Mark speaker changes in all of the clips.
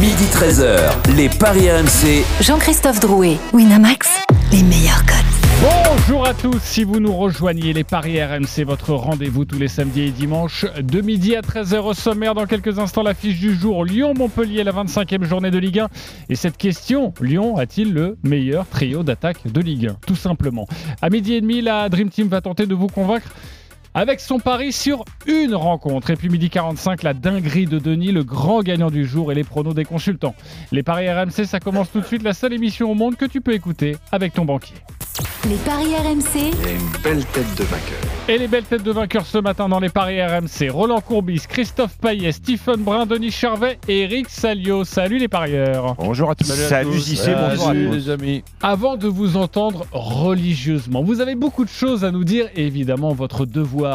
Speaker 1: Midi 13h, les Paris RMC.
Speaker 2: Jean-Christophe Drouet, Winamax, les meilleurs codes.
Speaker 3: Bonjour à tous, si vous nous rejoignez, les Paris RMC, votre rendez-vous tous les samedis et dimanches de midi à 13h au sommaire. Dans quelques instants, l'affiche du jour Lyon-Montpellier, la 25e journée de Ligue 1. Et cette question, Lyon a-t-il le meilleur trio d'attaque de Ligue 1 Tout simplement. À midi et demi, la Dream Team va tenter de vous convaincre avec son pari sur une rencontre. Et puis midi 45, la dinguerie de Denis, le grand gagnant du jour et les pronos des consultants. Les paris RMC, ça commence tout de suite, la seule émission au monde que tu peux écouter avec ton banquier.
Speaker 2: Les paris RMC,
Speaker 4: Il y a une belle tête de vainqueur.
Speaker 3: Et les belles têtes de vainqueurs ce matin dans les paris RMC. Roland Courbis, Christophe Payet, Stephen Brun, Denis Charvet et Eric Salio. Salut les parieurs.
Speaker 5: Bonjour à tous.
Speaker 6: Salut JC, bonjour à tous.
Speaker 5: les amis.
Speaker 3: Avant de vous entendre religieusement, vous avez beaucoup de choses à nous dire et évidemment votre devoir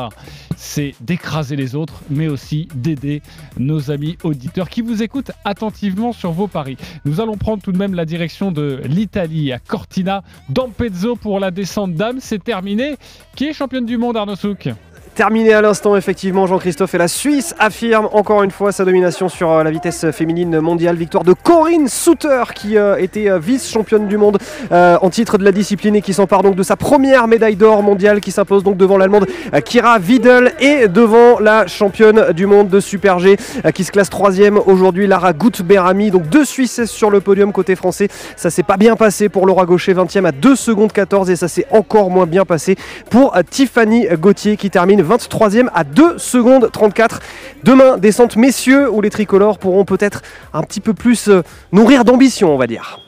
Speaker 3: c'est d'écraser les autres mais aussi d'aider nos amis auditeurs qui vous écoutent attentivement sur vos paris. Nous allons prendre tout de même la direction de l'Italie à Cortina d'Ampezzo pour la descente d'âme, c'est terminé. Qui est championne du monde Arnaud Souk?
Speaker 7: Terminé à l'instant, effectivement, Jean-Christophe et la Suisse affirme encore une fois sa domination sur euh, la vitesse féminine mondiale. Victoire de Corinne Souter, qui euh, était euh, vice-championne du monde en titre de la discipline et qui s'empare donc de sa première médaille d'or mondiale, qui s'impose donc devant l'allemande Kira Vidal et devant la championne du monde de Super G, qui se classe troisième aujourd'hui, Lara Gutberami. Donc deux Suisses sur le podium côté français. Ça s'est pas bien passé pour Laura Gaucher, 20e à 2 secondes 14 et ça s'est encore moins bien passé pour Tiffany Gauthier qui termine 23e à 2 secondes 34. Demain, descente messieurs où les tricolores pourront peut-être un petit peu plus euh, nourrir d'ambition, on va dire.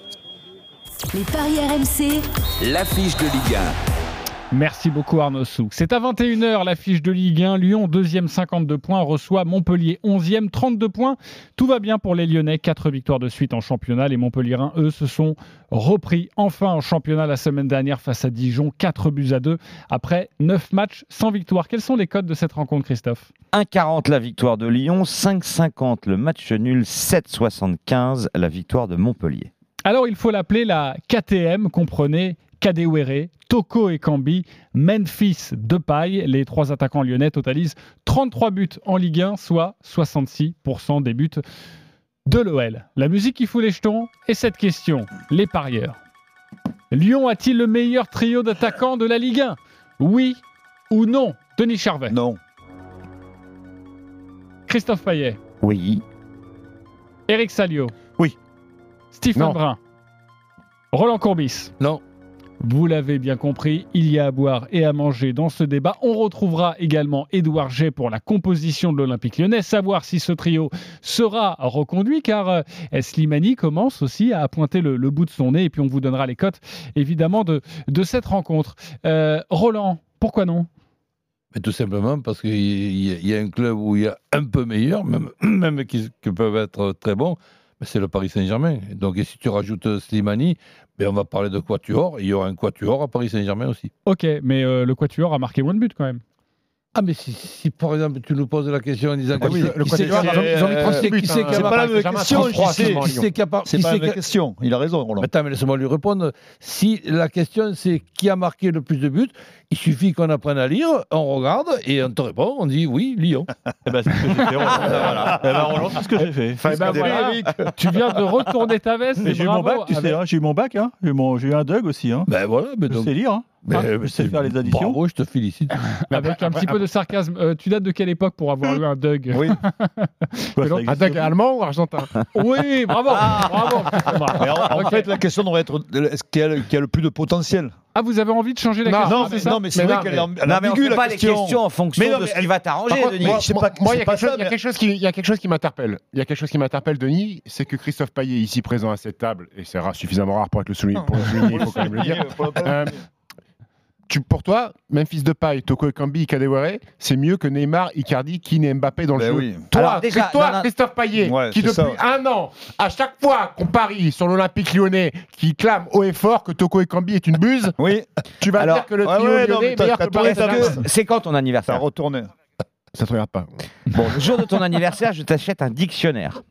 Speaker 2: les paris RMC,
Speaker 1: L'affiche de Ligue
Speaker 3: Merci beaucoup Arnaud Souk. C'est à 21h l'affiche de Ligue 1. Lyon, deuxième 52 points, reçoit Montpellier, 11e 32 points. Tout va bien pour les Lyonnais, 4 victoires de suite en championnat. Les Montpelliérains, eux, se sont repris enfin en championnat la semaine dernière face à Dijon, 4 buts à 2 après 9 matchs sans victoire. Quels sont les codes de cette rencontre, Christophe?
Speaker 6: 1,40 la victoire de Lyon, 5,50 le match nul, 7,75 la victoire de Montpellier.
Speaker 3: Alors il faut l'appeler la KTM, comprenez Kadewere, Toko et Cambi, Memphis, Depay. Les trois attaquants lyonnais totalisent 33 buts en Ligue 1, soit 66% des buts de l'OL. La musique qui fout les jetons et cette question, les parieurs. Lyon a-t-il le meilleur trio d'attaquants de la Ligue 1 Oui ou non? Denis Charvet,
Speaker 5: Non.
Speaker 3: Christophe Payet,
Speaker 6: Oui.
Speaker 3: Eric Salio.
Speaker 5: Oui.
Speaker 3: Stephen
Speaker 5: Non.
Speaker 3: Brun. Roland Courbis.
Speaker 5: Non.
Speaker 3: Vous l'avez bien compris, il y a à boire et à manger dans ce débat. On retrouvera également Édouard G pour la composition de l'Olympique lyonnais, savoir si ce trio sera reconduit, car euh, Slimani commence aussi à pointer le, bout de son nez, et puis on vous donnera les cotes, évidemment, de, cette rencontre. Euh, Roland, pourquoi non?
Speaker 5: Tout simplement parce qu'il y, a- un club où il y a un peu meilleur, même, qui, peuvent être très bons, c'est le Paris Saint-Germain. Donc, si tu rajoutes Slimani, ben on va parler de Quatuor. Il y aura un Quatuor à Paris Saint-Germain aussi.
Speaker 3: Ok, mais euh, le Quatuor a marqué moins de quand même.
Speaker 5: Ah, mais si, si, par exemple tu nous poses la question en disant
Speaker 8: Ah oui, le
Speaker 5: qui c'est-
Speaker 8: Quatuor, ils ont- ils ont mis 36 buts,
Speaker 5: qui c'est
Speaker 8: hein.
Speaker 5: qui a
Speaker 8: C'est pas
Speaker 5: marqué-
Speaker 8: la même question,
Speaker 5: 33,
Speaker 8: JC.
Speaker 5: qui c'est qui a par-
Speaker 8: C'est pas
Speaker 5: c'est
Speaker 8: la question. Il a raison, Roland.
Speaker 5: Mais Attends, mais laisse-moi lui répondre. Si la question c'est qui a marqué le plus de buts, il suffit qu'on apprenne à lire, on regarde et on te répond, on dit oui, Lyon.
Speaker 8: Eh ben, c'est ce que j'ai fait, Roland. Voilà. Eh ben, Roland, c'est ce que j'ai fait.
Speaker 3: Eh ben voilà, tu viens de retourner ta veste.
Speaker 8: Mais
Speaker 3: et
Speaker 8: j'ai eu mon bac, tu sais, hein, j'ai eu mon bac, hein. J'ai eu un Doug aussi. Hein.
Speaker 5: Ben voilà, mais
Speaker 8: Je
Speaker 5: donc.
Speaker 8: sais lire. Hein.
Speaker 5: ben,
Speaker 8: je sais
Speaker 5: c'est-
Speaker 8: faire les additions.
Speaker 5: Bravo, je te félicite.
Speaker 3: Avec un petit peu de sarcasme. Euh, tu dates de quelle époque pour avoir eu un Doug
Speaker 8: Oui. Quoi,
Speaker 3: Un
Speaker 9: Doug allemand ou argentin?
Speaker 3: Oui, bravo, bravo.
Speaker 8: Mais en, fait, la question devrait être est-ce qu'il y, a le- qu'il y a le plus de potentiel?
Speaker 3: Ah, vous avez envie de changer la
Speaker 9: Non,
Speaker 3: question
Speaker 8: Non,
Speaker 3: c'est
Speaker 8: mais, non, mais c'est
Speaker 9: Mais
Speaker 8: vrai qu'elle
Speaker 9: mais-
Speaker 8: est
Speaker 6: mais
Speaker 8: ambiguë, la
Speaker 6: pas les
Speaker 8: question.
Speaker 6: questions en fonction
Speaker 8: Mais non,
Speaker 6: de
Speaker 8: mais
Speaker 6: ce qui
Speaker 8: elle-
Speaker 6: va t'arranger, Denis.
Speaker 9: moi,
Speaker 8: je sais
Speaker 9: moi-
Speaker 8: pas-
Speaker 9: moi,
Speaker 8: c'est
Speaker 9: il y a
Speaker 8: pas
Speaker 9: quelque chose-
Speaker 8: ça,
Speaker 9: il y a
Speaker 8: mais-
Speaker 9: quelque chose qui- m'interpelle. Il y a quelque chose qui m'interpelle, Denis, c'est que Christophe Payet, ici présent à cette table, et c'est suffisamment rare pour être le souligner, pour le souligner, il faut quand même le dire. Tu, pour toi, Memphis Depay, Toko Ekambi, Kadewere, c'est mieux que Neymar, Icardi, Keane et Mbappé dans le
Speaker 8: Ben
Speaker 9: jeu.
Speaker 8: oui.
Speaker 9: Toi,
Speaker 6: Alors, déjà,
Speaker 9: toi
Speaker 6: non, non.
Speaker 9: Christophe Payet,
Speaker 8: Ouais,
Speaker 9: qui depuis
Speaker 8: ça.
Speaker 9: un an, à chaque fois qu'on parie sur l'Olympique lyonnais, qui clame haut et fort que Toko Ekambi est une buse,
Speaker 8: Oui,
Speaker 9: tu vas
Speaker 6: Alors,
Speaker 9: dire que le
Speaker 8: ouais,
Speaker 9: trio
Speaker 8: ouais, non,
Speaker 9: lyonnais
Speaker 8: mais
Speaker 9: est meilleur que
Speaker 6: C'est quand ton
Speaker 8: ça
Speaker 6: anniversaire
Speaker 8: retourné.
Speaker 9: Ça te regarde pas.
Speaker 6: Bon, le jour de ton anniversaire, je t'achète un dictionnaire.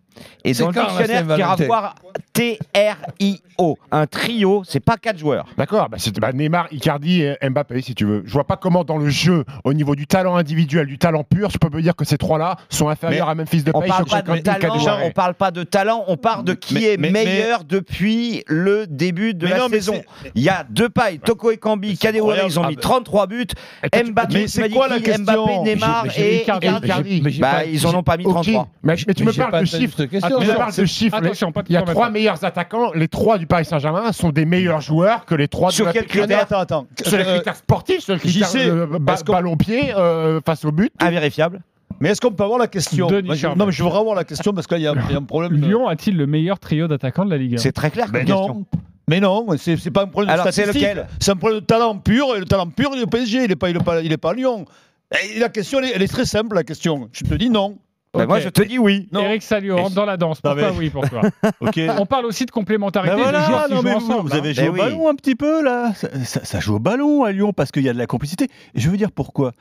Speaker 6: Et dans le
Speaker 5: quand la
Speaker 6: dictionnaire, tu iras voir T-R-I-O. Un trio, c'est pas quatre joueurs.
Speaker 9: D'accord, bah c'est bah, Neymar, Icardi et Mbappé, si tu veux. Je vois pas comment, dans le jeu, au niveau du talent individuel, du talent pur, je peux me dire que ces trois-là sont inférieurs à Memphis Depay.
Speaker 6: On parle, pas de talent, on parle pas de talent, on parle de qui est meilleur depuis le début de la
Speaker 8: non,
Speaker 6: saison. Il y a Depay, Toko et Kambi,
Speaker 8: Kadewere,
Speaker 6: ils ont mis 33 buts. Mbappé, Mbappé, Neymar et Icardi. Bah, ils en ont pas mis 33.
Speaker 9: Mais tu me parles de chiffres
Speaker 5: cette question.
Speaker 9: Parle de chiffres. Il y a trois meilleurs attaquants. Les trois du Paris Saint-Germain sont des meilleurs joueurs que les trois
Speaker 6: sur quel critère
Speaker 8: Attends, attends.
Speaker 9: Sur les
Speaker 8: euh,
Speaker 9: critères sportifs, sur les critères euh, ballon-pied, euh, face au but.
Speaker 6: Invérifiable.
Speaker 8: Mais est-ce qu'on peut avoir la question Non, mais je voudrais avoir la question parce qu'il y, a un problème.
Speaker 3: Lyon a-t-il le meilleur trio d'attaquants de la Ligue 1
Speaker 6: C'est très clair. Ben
Speaker 8: non.
Speaker 6: Question.
Speaker 8: Mais non, c'est pas un problème de statistique. C'est un problème de talent pur. Et le talent pur, il est au PSG. Il n'est pas, pas, pas à Lyon. La question, elle est, elle est très simple. La question. Je te dis non.
Speaker 3: Ben,
Speaker 6: moi, je te dis oui.
Speaker 8: Non.
Speaker 3: Eric Salio, dans la danse. Pourquoi oui pour toi. On parle aussi de complémentarité.
Speaker 10: Ben
Speaker 3: ensemble,
Speaker 10: vous, avez
Speaker 6: ben
Speaker 10: joué
Speaker 6: au
Speaker 10: ballon un petit peu, là. Ça, joue au ballon à Lyon parce qu'il y a de la complicité. Et je veux dire pourquoi.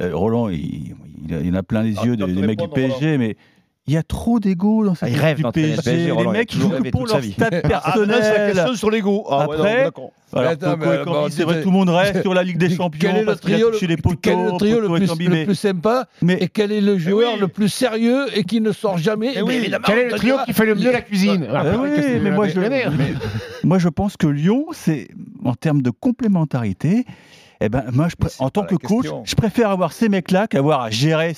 Speaker 10: Euh, Roland, il, en a plein les
Speaker 8: ah,
Speaker 10: yeux des, mecs du PSG, mais il y a trop d'ego dans cette
Speaker 6: ah,
Speaker 10: du PSG.
Speaker 6: PSG
Speaker 10: les mecs jouent pour leur stade
Speaker 8: personnel. Ah, la question sur l'ego. Ah,
Speaker 10: Après, ouais,
Speaker 8: non, bah,
Speaker 10: alors,
Speaker 5: Attends,
Speaker 10: tout le monde rêve sur la Ligue des Champions
Speaker 5: quel
Speaker 10: les.
Speaker 5: Quel est le trio le plus, sympa
Speaker 10: mais...
Speaker 5: et quel est le joueur le plus sérieux et qui ne sort jamais
Speaker 8: et oui.
Speaker 9: Quel est le trio qui fait le mieux la cuisine
Speaker 10: moi je pense que Lyon, c'est en termes de complémentarité, eh ben, moi, en tant que coach, je préfère avoir ces mecs-là qu'avoir à gérer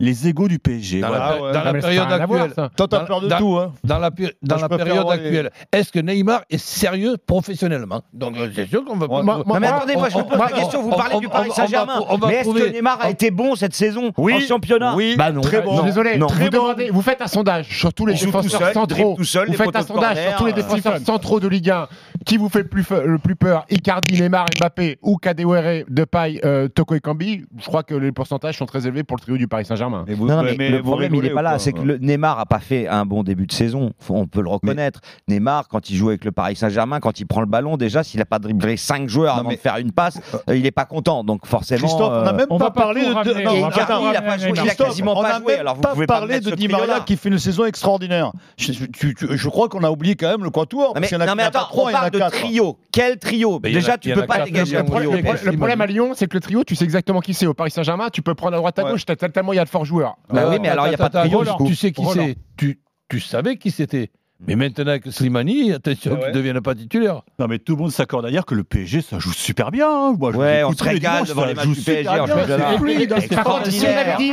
Speaker 10: les égaux du PSG.
Speaker 5: Dans, la, période actuelle. Tant
Speaker 8: peur de
Speaker 5: dans,
Speaker 8: tout.
Speaker 5: Dans la, période actuelle. Est-ce que Neymar est sérieux professionnellement? Donc, euh, c'est sûr qu'on va. Pas...
Speaker 9: Moi,
Speaker 6: non, mais attendez, moi, je vous pose la question. Vous parlez du Paris Saint-Germain. Mais est-ce que Neymar a été bon cette saison
Speaker 8: oui,
Speaker 6: en championnat?
Speaker 8: Oui.
Speaker 6: Bah
Speaker 8: très bon.
Speaker 9: Non, désolé. Vous, vous faites un sondage sur tous les défenseurs centraux. Vous faites un sondage sur tous les défenseurs centraux de Ligue 1. Qui vous fait le plus, peur Icardi, Neymar, Mbappé ou Kadewere, Depay, euh, Toko et Kambi? Je crois que les pourcentages sont très élevés pour le trio du Paris Saint-Germain.
Speaker 6: Non, mais, le problème, il n'est pas là. C'est que le Neymar n'a pas fait un bon début de saison. On peut le reconnaître. Mais... Neymar, quand il joue avec le Paris Saint-Germain, quand il prend le ballon, déjà, s'il n'a pas dribblé 5 joueurs avant de faire une passe, euh, il n'est pas content. Donc forcément.
Speaker 8: Christophe, on n'a
Speaker 6: euh,
Speaker 8: même pas parlé de.
Speaker 3: de...
Speaker 8: Non,
Speaker 6: Icardi, il
Speaker 8: n'a
Speaker 6: quasiment pas joué. Alors vous pouvez parler
Speaker 8: de Di Maria qui fait une saison extraordinaire. Je crois qu'on a oublié quand même le quatuor.
Speaker 6: Non mais attends, on parle trio. Quel trio Déjà, tu peux pas dégager
Speaker 5: Le,
Speaker 6: trio.
Speaker 9: le problème à Lyon, c'est que le trio, tu sais exactement qui c'est. Au Paris Saint-Germain, tu peux prendre à droite à gauche, tellement il y a de forts joueurs.
Speaker 6: Bah oui, euh, mais alors il n'y a pas de trio.
Speaker 5: tu sais qui c'est tu savais qui c'était Mm. Mais maintenant que Slimani, attention
Speaker 8: ouais.
Speaker 5: qu'il ne devienne pas titulaire.
Speaker 10: Non, mais tout le monde s'accorde à dire que le PSG, ça joue super bien. Hein. Moi, je
Speaker 6: ouais, on se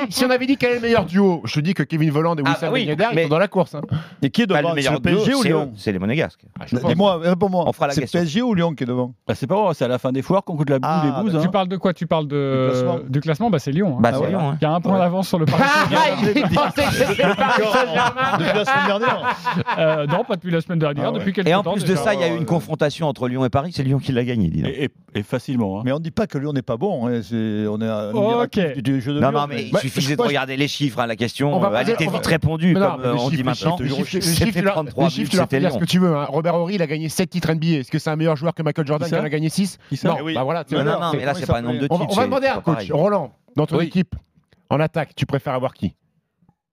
Speaker 9: si on, avait dit, quel est le meilleur duo, je te dis que Kevin Voland et Wissam
Speaker 6: ah, oui,
Speaker 9: ils sont dans la course. Hein.
Speaker 8: Et qui est devant
Speaker 6: le,
Speaker 8: le PSG ou Lyon
Speaker 6: C'est les Monégasques.
Speaker 9: Ah,
Speaker 8: Dis-moi, réponds-moi.
Speaker 6: Euh,
Speaker 8: c'est PSG ou Lyon qui est devant
Speaker 10: bah, C'est pas vrai, c'est à la fin des foires qu'on coûte la boule des bouses. Hein.
Speaker 3: Tu parles de quoi? Tu parles
Speaker 8: du classement
Speaker 3: bah, c'est Lyon.
Speaker 6: Il
Speaker 3: y a un point d'avance sur le Paris Saint-Germain. Euh, non, pas depuis la semaine dernière, depuis quelques
Speaker 6: Et en plus de ça, il y a eu une confrontation entre Lyon et Paris, c'est Lyon qui l'a gagné, dis donc.
Speaker 10: Et, facilement.
Speaker 8: Mais on ne dit pas que Lyon n'est pas bon, hein, on est à oh, du, jeu de
Speaker 6: Non,
Speaker 8: Lyon,
Speaker 6: non, mais, mais il
Speaker 9: bah,
Speaker 6: suffisait de regarder les chiffres, hein, la question,
Speaker 9: on va
Speaker 6: euh, elle était vite répondue, comme on dit maintenant. C'était 33 c'était
Speaker 9: Lyon. ce que tu veux, hein. Robert Horry, il a gagné 7 titres NBA, est-ce que c'est un meilleur joueur que Michael Jordan
Speaker 10: qui
Speaker 9: en a gagné 6 bah
Speaker 6: Non, non, mais là, c'est pas un nombre de titres.
Speaker 9: On va demander à un coach, Roland, dans ton équipe, en attaque, tu préfères avoir qui?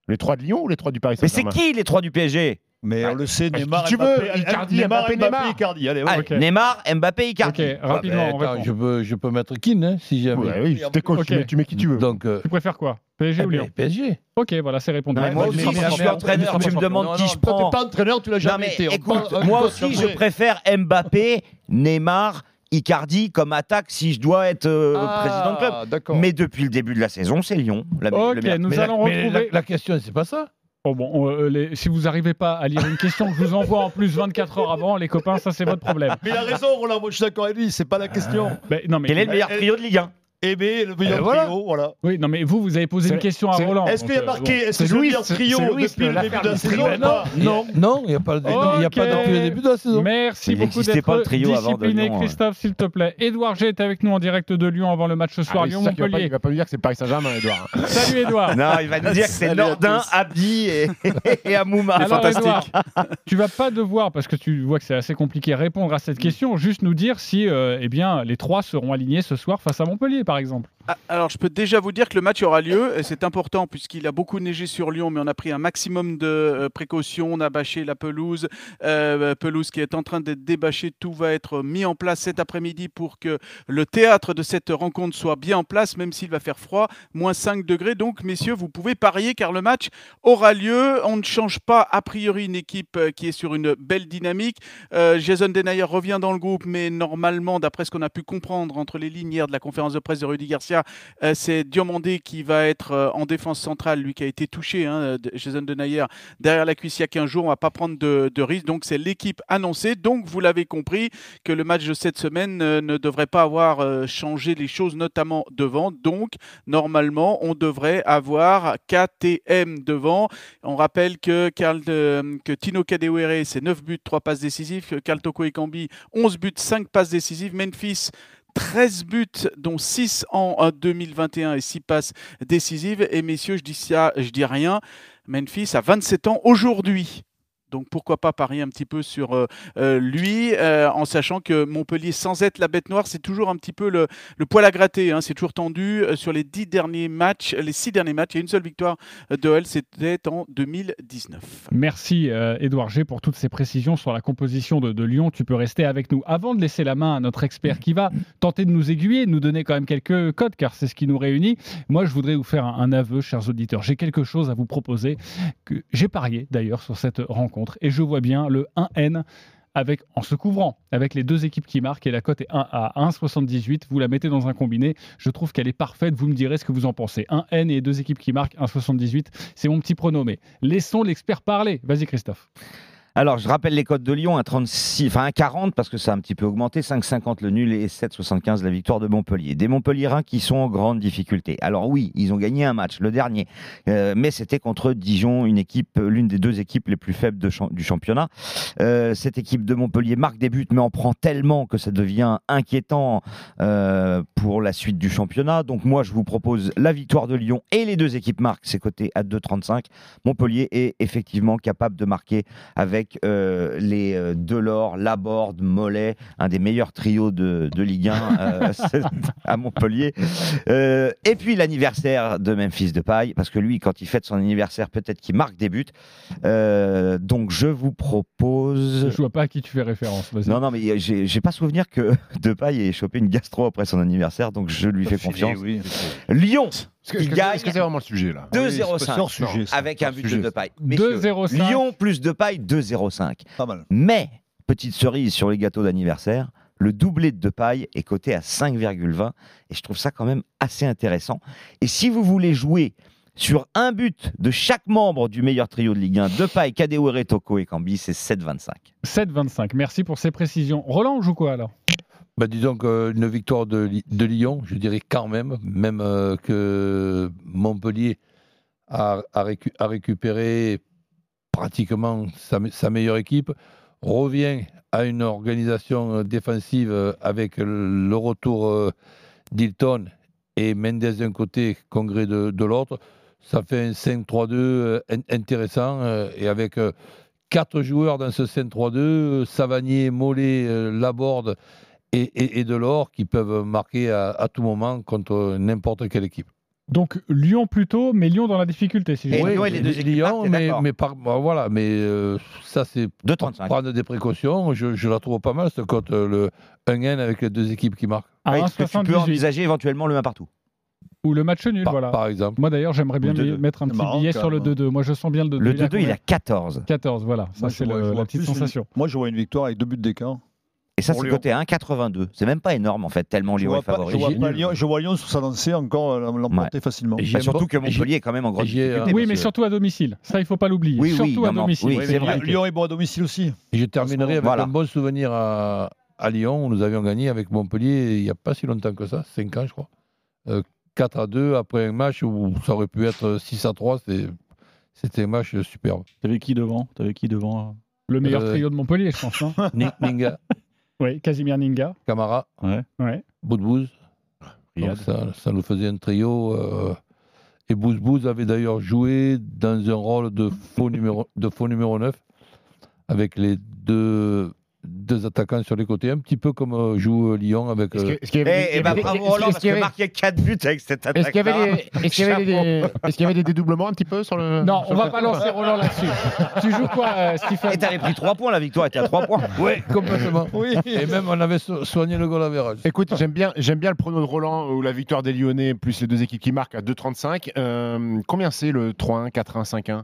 Speaker 9: Les trois de Lyon ou les trois du Paris Saint-Germain
Speaker 6: Mais c'est qui les trois du PSG
Speaker 8: mais on le sait, Neymar,
Speaker 9: tu
Speaker 8: Mbappé, veux,
Speaker 9: Icardi,
Speaker 8: Neymar,
Speaker 9: Mbappé,
Speaker 8: Mbappé, Icardi. Allez.
Speaker 3: Ah,
Speaker 6: Neymar, Mbappé, Icardi.
Speaker 3: Ok,
Speaker 5: ah,
Speaker 3: rapidement.
Speaker 5: Je peux, je peux mettre Kin, hein, si jamais.
Speaker 9: Ouais, oui, c'était cool,
Speaker 3: okay.
Speaker 9: tu, mets, qui tu veux.
Speaker 5: Donc. Euh,
Speaker 3: tu préfères quoi PSG
Speaker 5: ah, ou
Speaker 3: Lyon
Speaker 5: PSG.
Speaker 3: Ok, voilà, c'est répondu.
Speaker 6: Moi aussi, si je suis entraîneur, tu me demandes qui je prends.
Speaker 8: Toi, t'es pas entraîneur, tu l'as jamais été.
Speaker 6: Écoute, moi aussi, je préfère Mbappé, Neymar. Icardi comme attaque si je dois être euh, président de club. Mais depuis le début de la saison, c'est Lyon.
Speaker 3: Ok, nous allons retrouver.
Speaker 5: La question, c'est pas ça.
Speaker 3: Oh bon, euh, les, si vous n'arrivez pas à lire une question que je vous envoie en plus 24 heures avant, les copains, ça c'est votre problème.
Speaker 8: Mais il a raison, Roland, moi je suis d'accord avec lui, c'est pas la question.
Speaker 3: Euh, ben, non, mais,
Speaker 6: Quel est le meilleur trio de Ligue 1
Speaker 8: le meilleur trio, voilà.
Speaker 3: Oui, non, mais vous, vous avez posé une question à Roland.
Speaker 8: Est-ce qu'il y a
Speaker 3: euh,
Speaker 8: marqué Est-ce que
Speaker 9: c'est
Speaker 8: le meilleur trio depuis le début de la saison
Speaker 5: Non, non, il n'y a pas depuis le début de la saison.
Speaker 3: Merci beaucoup d'être discipliné,
Speaker 6: hein.
Speaker 3: Christophe, s'il te plaît. Édouard G est avec nous en direct de Lyon avant le match ce soir.
Speaker 9: Ah,
Speaker 3: Lyon-Montpellier.
Speaker 9: Il va pas nous dire que c'est Paris Saint-Germain, Edouard. Hein.
Speaker 3: Salut, Edouard.
Speaker 6: Non, il va nous dire que c'est Nordin, Abdi et Amouma.
Speaker 3: C'est fantastique. Tu vas pas devoir, parce que tu vois que c'est assez compliqué, répondre à cette question. Juste nous dire si, euh, eh les trois seront alignés ce soir face à Montpellier, par exemple.
Speaker 11: Ah, Alors, je peux déjà vous dire que le match aura lieu, et c'est important puisqu'il a beaucoup neigé sur Lyon, mais on a pris un maximum de euh, précautions. On a bâché la pelouse, euh, pelouse qui est en train d'être débâchée. Tout va être mis en place cet après-midi pour que le théâtre de cette rencontre soit bien en place, même s'il va faire froid, moins 5 degrés. Donc, messieurs, vous pouvez parier car le match aura lieu. On ne change pas a priori une équipe euh, qui est sur une belle dynamique. Euh, Jason Denayer revient dans le groupe, mais normalement, d'après ce qu'on a pu comprendre entre les lignes hier de la conférence de presse de Rudy Garcia, euh, c'est Diomandé qui va être euh, en défense centrale, lui qui a été touché, hein, Jason Denayer, derrière la cuisse il y a 15 jours. On ne va pas prendre de, risque. Donc, c'est l'équipe annoncée. Donc, vous l'avez compris que le match de cette semaine euh, ne devrait pas avoir changé les choses, notamment devant. Donc, normalement, on devrait avoir KTM devant. On rappelle que, Tino Kadewere, c'est 9 buts, 3 passes décisives. Karl Toko Ekambi, 11 buts, 5 passes décisives. Memphis, 13 buts, dont 6 en euh, 2021 et 6 passes décisives. Et messieurs, je dis ça, je dis rien. Memphis a 27 ans aujourd'hui. Donc pourquoi pas parier un petit peu sur euh, euh, lui, euh, en sachant que Montpellier, sans être la bête noire, c'est toujours un petit peu le, poil à gratter. hein. C'est toujours tendu. Sur les dix derniers matchs, les six derniers matchs, il y a une seule victoire de Hull, c'était en 2019.
Speaker 3: Merci Édouard G pour toutes ces précisions sur la composition de, Lyon. Tu peux rester avec nous. Avant de laisser la main à notre expert qui va tenter de nous aiguiller, nous donner quand même quelques codes, car c'est ce qui nous réunit, moi je voudrais vous faire un aveu, chers auditeurs. J'ai quelque chose à vous proposer que j'ai parié d'ailleurs sur cette rencontre et je vois bien le 1N avec, en se couvrant avec les deux équipes qui marquent et la cote est 1 à 1,78. Vous la mettez dans un combiné. Je trouve qu'elle est parfaite. Vous me direz ce que vous en pensez. 1 N et deux équipes qui marquent 1,78. C'est mon petit pronommé. Laissons l'expert parler. Vas-y Christophe.
Speaker 6: Alors, je rappelle les codes de Lyon, un 36, enfin un 40 parce que ça a un petit peu augmenté, 5,50 le nul et 7,75 la victoire de Montpellier. Des Montpelliérains qui sont en grande difficulté. Alors oui, ils ont gagné un match, le dernier, euh, mais c'était contre Dijon, une équipe, l'une des deux équipes les plus faibles du championnat. Euh, cette équipe de Montpellier marque des buts, mais en prend tellement que ça devient inquiétant euh, pour la suite du championnat. Donc moi, je vous propose la victoire de Lyon et les deux équipes marquent, c'est coté à 2,35. Montpellier est effectivement capable de marquer avec euh, les euh, Delors, Laborde, Mollet, un des meilleurs trios de, de Ligue 1 euh, à Montpellier. Euh, et puis l'anniversaire de Memphis Depay, parce que lui, quand il fête son anniversaire, peut-être qu'il marque des buts. Euh, donc je vous propose.
Speaker 3: Je vois pas à qui tu fais référence.
Speaker 6: Non, non, mais j'ai pas souvenir que Depay ait chopé une gastro après son anniversaire, donc je lui fais confiance. Lyon,
Speaker 9: Est-ce que que-
Speaker 6: gagne
Speaker 9: est-ce que c'est vraiment le sujet là
Speaker 6: 2-0-5
Speaker 8: hors sujet, ça.
Speaker 6: avec un but
Speaker 9: sujet,
Speaker 6: de. Depay. Messieurs,
Speaker 3: 2-0-5.
Speaker 6: Lyon plus Depay 2-0-5.
Speaker 8: Pas mal.
Speaker 6: Mais, petite cerise sur les gâteaux d'anniversaire, le doublé de Depay est coté à 5,20 et je trouve ça quand même assez intéressant. Et si vous voulez jouer sur un but de chaque membre du meilleur trio de Ligue 1, Depay, Kadewere, Toko et Cambi, c'est 7,25.
Speaker 3: 7-25. Merci pour ces précisions. Roland, on joue quoi alors?
Speaker 5: Bah, disons qu'une victoire de, de Lyon, je dirais quand même, même euh, que Montpellier a, a récu- a récupéré pratiquement sa, me- sa meilleure équipe, revient à une organisation euh, défensive euh, avec le retour euh, d'Hilton et Mendes d'un côté, Congrès de, de l'autre. Ça fait un 5-3-2 euh, in- intéressant euh, et avec euh, quatre joueurs dans ce 5-3-2, euh, Savanier, Mollet, euh, Laborde et, et, et Delors qui peuvent marquer à, à tout moment contre n'importe quelle équipe.
Speaker 3: Donc Lyon plutôt, mais Lyon dans la difficulté. Si
Speaker 6: Et et les deux équipes
Speaker 5: Lyon,
Speaker 6: marquent,
Speaker 5: mais,
Speaker 6: d'accord
Speaker 5: mais, par- bah, voilà, mais euh, ça c'est
Speaker 6: 2,35.
Speaker 5: prendre des précautions. Je, je la trouve pas mal cette cote, euh, le 1N avec les deux équipes qui marquent,
Speaker 6: Ouais, est-ce que tu peux
Speaker 3: 1,78.
Speaker 6: envisager éventuellement le 1 partout
Speaker 3: Ou le match nul,
Speaker 5: par,
Speaker 3: voilà.
Speaker 5: par exemple.
Speaker 3: Moi d'ailleurs, j'aimerais bien
Speaker 6: Ou le 2-2.
Speaker 3: mettre un petit
Speaker 8: marrant,
Speaker 3: billet sur le
Speaker 8: même.
Speaker 3: 2-2. Moi, je sens bien le 2-2.
Speaker 6: Le 2-2, il a
Speaker 3: combien
Speaker 6: 14.
Speaker 3: 14, voilà. Ça, c'est la petite
Speaker 8: plus une-
Speaker 3: sensation.
Speaker 8: Moi, je vois une victoire avec deux buts d'écart.
Speaker 6: Et ça, c'est à 1,82. C'est même pas énorme en fait, tellement Lyon est
Speaker 8: pas, je
Speaker 6: favori.
Speaker 8: vois pas Lyon, je vois Lyon sur sa lancée encore euh, l'emporter facilement.
Speaker 5: Et
Speaker 6: Bah, surtout que Montpellier est quand même en grande
Speaker 5: j'ai, euh,
Speaker 6: difficulté.
Speaker 3: Oui, mais surtout à domicile. Ça, il faut pas l'oublier.
Speaker 6: Oui, oui,
Speaker 3: surtout à
Speaker 6: non,
Speaker 3: domicile.
Speaker 6: oui,
Speaker 8: mais
Speaker 6: vrai.
Speaker 8: Lyon est bon à domicile aussi.
Speaker 5: Et je terminerai avec
Speaker 6: Voilà.
Speaker 5: un bon souvenir à, à Lyon où nous avions gagné avec Montpellier il n'y a pas si longtemps que ça, 5 ans je crois. Euh, 4 à 2 après un match où ça aurait pu être 6 à 3, c'était, un match superbe.
Speaker 10: T'avais qui devant? T'avais qui devant euh
Speaker 3: Le meilleur
Speaker 5: Euh,
Speaker 3: trio de Montpellier, je pense. hein?
Speaker 5: Ni- Ninga,
Speaker 3: oui, Casimir Ninga.
Speaker 5: Camara,
Speaker 10: Ouais.
Speaker 3: Ouais.
Speaker 5: Boudbouz. Donc ça, ça nous faisait un trio. euh, et Bouzbouz avait d'ailleurs joué dans un rôle de faux numéro, de faux numéro 9 avec les deux deux attaquants sur les côtés, un petit peu comme euh, joue euh, Lyon avec.
Speaker 9: Est-ce
Speaker 5: euh,
Speaker 9: est-ce qu'il y avait
Speaker 6: Eh, eh ben, marquer 4 buts avec cette attaque.
Speaker 9: Est-ce qu'il y avait des- est-ce qu'il y avait des- est-ce qu'il y avait des dédoublements un petit peu sur le.
Speaker 3: Non,
Speaker 9: sur
Speaker 3: on
Speaker 9: le
Speaker 3: va pas lancer Roland là-dessus. tu joues quoi, euh, Stephen
Speaker 6: Et t'avais pris 3 points, la victoire était à 3 points.
Speaker 5: Ouais, complètement. Et même on avait so- soigné le goal à verrage.
Speaker 9: Écoute, j'aime bien, j'aime bien le prono de Roland ou la victoire des Lyonnais plus les deux équipes qui marquent à 2,35. Euh, combien c'est le 3-1, 4-1, 5-1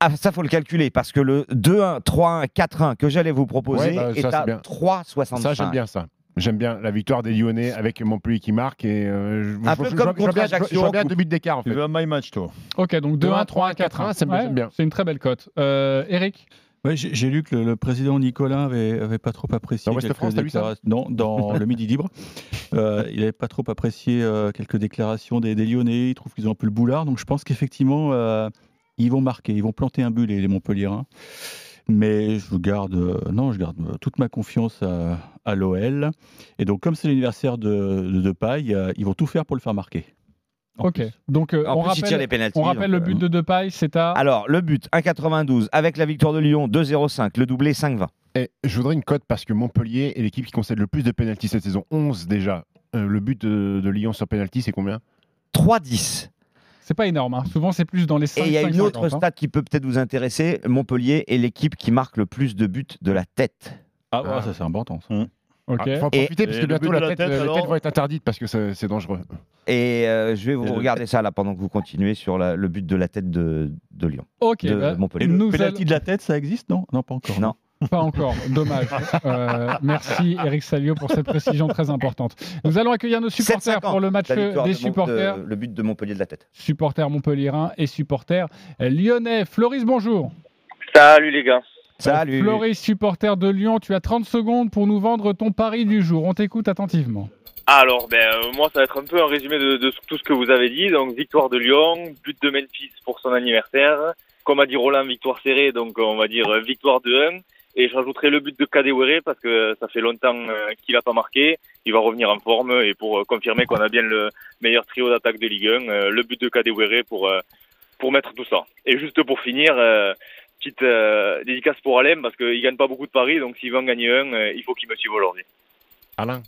Speaker 6: Ah, ça, faut le calculer parce que le 2-1, 3-1, 4-1 que j'allais vous proposer
Speaker 9: Ouais, bah,
Speaker 6: est
Speaker 9: ça, c'est
Speaker 6: à
Speaker 9: bien.
Speaker 6: 3,65.
Speaker 9: Ça, j'aime bien ça. J'aime bien la victoire des Lyonnais avec Montpellier qui marque et euh, je,
Speaker 6: Un
Speaker 9: je-
Speaker 6: peu
Speaker 9: je-
Speaker 6: comme contre
Speaker 9: bien,
Speaker 6: Ajaccio
Speaker 9: je bien deux buts d'écart en
Speaker 8: Tu
Speaker 9: fait.
Speaker 8: veux un my match, toi?
Speaker 3: Ok, donc 2-1, 3-1, 4-1.
Speaker 9: ça me-
Speaker 3: Ouais,
Speaker 9: bien.
Speaker 3: C'est une très belle cote. Euh, Eric?
Speaker 10: Ouais, j'ai lu que le, le président Nicolas avait, avait pas trop apprécié
Speaker 9: Dans France, t'as lu ça?
Speaker 10: déclarations. Non, dans le Midi Libre. Euh, il n'avait pas trop apprécié euh, quelques déclarations des, des Lyonnais. Il trouve qu'ils ont un peu le boulard. Donc je pense qu'effectivement, euh, ils vont marquer. Ils vont planter un but, les, les Montpelliérains. Mais je garde, euh, non, je garde euh, toute ma confiance à, à l'OL. Et donc, comme c'est l'anniversaire de, de Depay, euh, ils vont tout faire pour le faire marquer. En
Speaker 3: Ok,
Speaker 10: plus.
Speaker 3: donc euh,
Speaker 6: En
Speaker 3: on,
Speaker 6: plus,
Speaker 3: rappelle,
Speaker 6: les pénaltys,
Speaker 3: on rappelle
Speaker 6: donc,
Speaker 3: le but de Depay, c'est à...
Speaker 6: Alors, le but, 1,92 avec la victoire de Lyon, 2,05. Le doublé, 5,20.
Speaker 9: Et je voudrais une cote parce que Montpellier est l'équipe qui concède le plus de pénalties cette saison. 11 déjà. Euh, le but de, de Lyon sur pénalty, c'est combien?
Speaker 6: 3,10.
Speaker 3: C'est pas énorme, hein. souvent c'est plus dans les 5
Speaker 6: Et il y a une autre
Speaker 3: 50, hein.
Speaker 6: stat qui peut peut-être vous intéresser. Montpellier est l'équipe qui marque le plus de buts de la tête.
Speaker 10: Ah, ouais,
Speaker 9: Ah.
Speaker 10: ça c'est important. ça.
Speaker 3: Ok.
Speaker 9: Il faut en
Speaker 6: Et-
Speaker 9: profiter parce
Speaker 8: et
Speaker 9: que
Speaker 8: le
Speaker 9: bientôt la
Speaker 8: la
Speaker 9: tête,
Speaker 8: alors
Speaker 9: vont être interdites parce que c'est dangereux.
Speaker 6: Et euh, je vais vous
Speaker 8: Et le-
Speaker 6: regarder ça là pendant que vous continuez sur la- le but de la tête de, de Lyon.
Speaker 3: Ok,
Speaker 6: de
Speaker 3: bah,
Speaker 6: Montpellier.
Speaker 10: Et le de la tête, ça existe Non, non, pas encore.
Speaker 6: Non.
Speaker 3: Pas encore, dommage. Euh, merci Eric Salio pour cette précision très importante. Nous allons accueillir nos supporters
Speaker 6: 7,50,
Speaker 3: pour le match des
Speaker 6: de Mon-
Speaker 3: supporters,
Speaker 6: de- le but de Montpellier de la tête.
Speaker 3: supporters montpelliérains et supporters lyonnais. Floris, bonjour.
Speaker 12: Salut les gars.
Speaker 6: Salut.
Speaker 3: Floris, supporter de Lyon, tu as 30 secondes pour nous vendre ton pari du jour. On t'écoute attentivement.
Speaker 12: Alors, ben, euh, moi, ça va être un peu un résumé de, de tout ce que vous avez dit. Donc, victoire de Lyon, but de Memphis pour son anniversaire. Comme a dit Roland, victoire serrée, donc on va dire euh, victoire de 1. Et je rajouterai le but de Kadewere parce que ça fait longtemps euh, qu'il n'a pas marqué. Il va revenir en forme et pour euh, confirmer qu'on a bien le meilleur trio d'attaque de Ligue 1, euh, le but de Kadewere pour, pour mettre tout ça. Et juste pour finir, petite dédicace pour Alain parce qu'il gagne pas beaucoup de paris, donc s'il veut en gagner un, il faut qu'il me suive aujourd'hui.
Speaker 9: Alain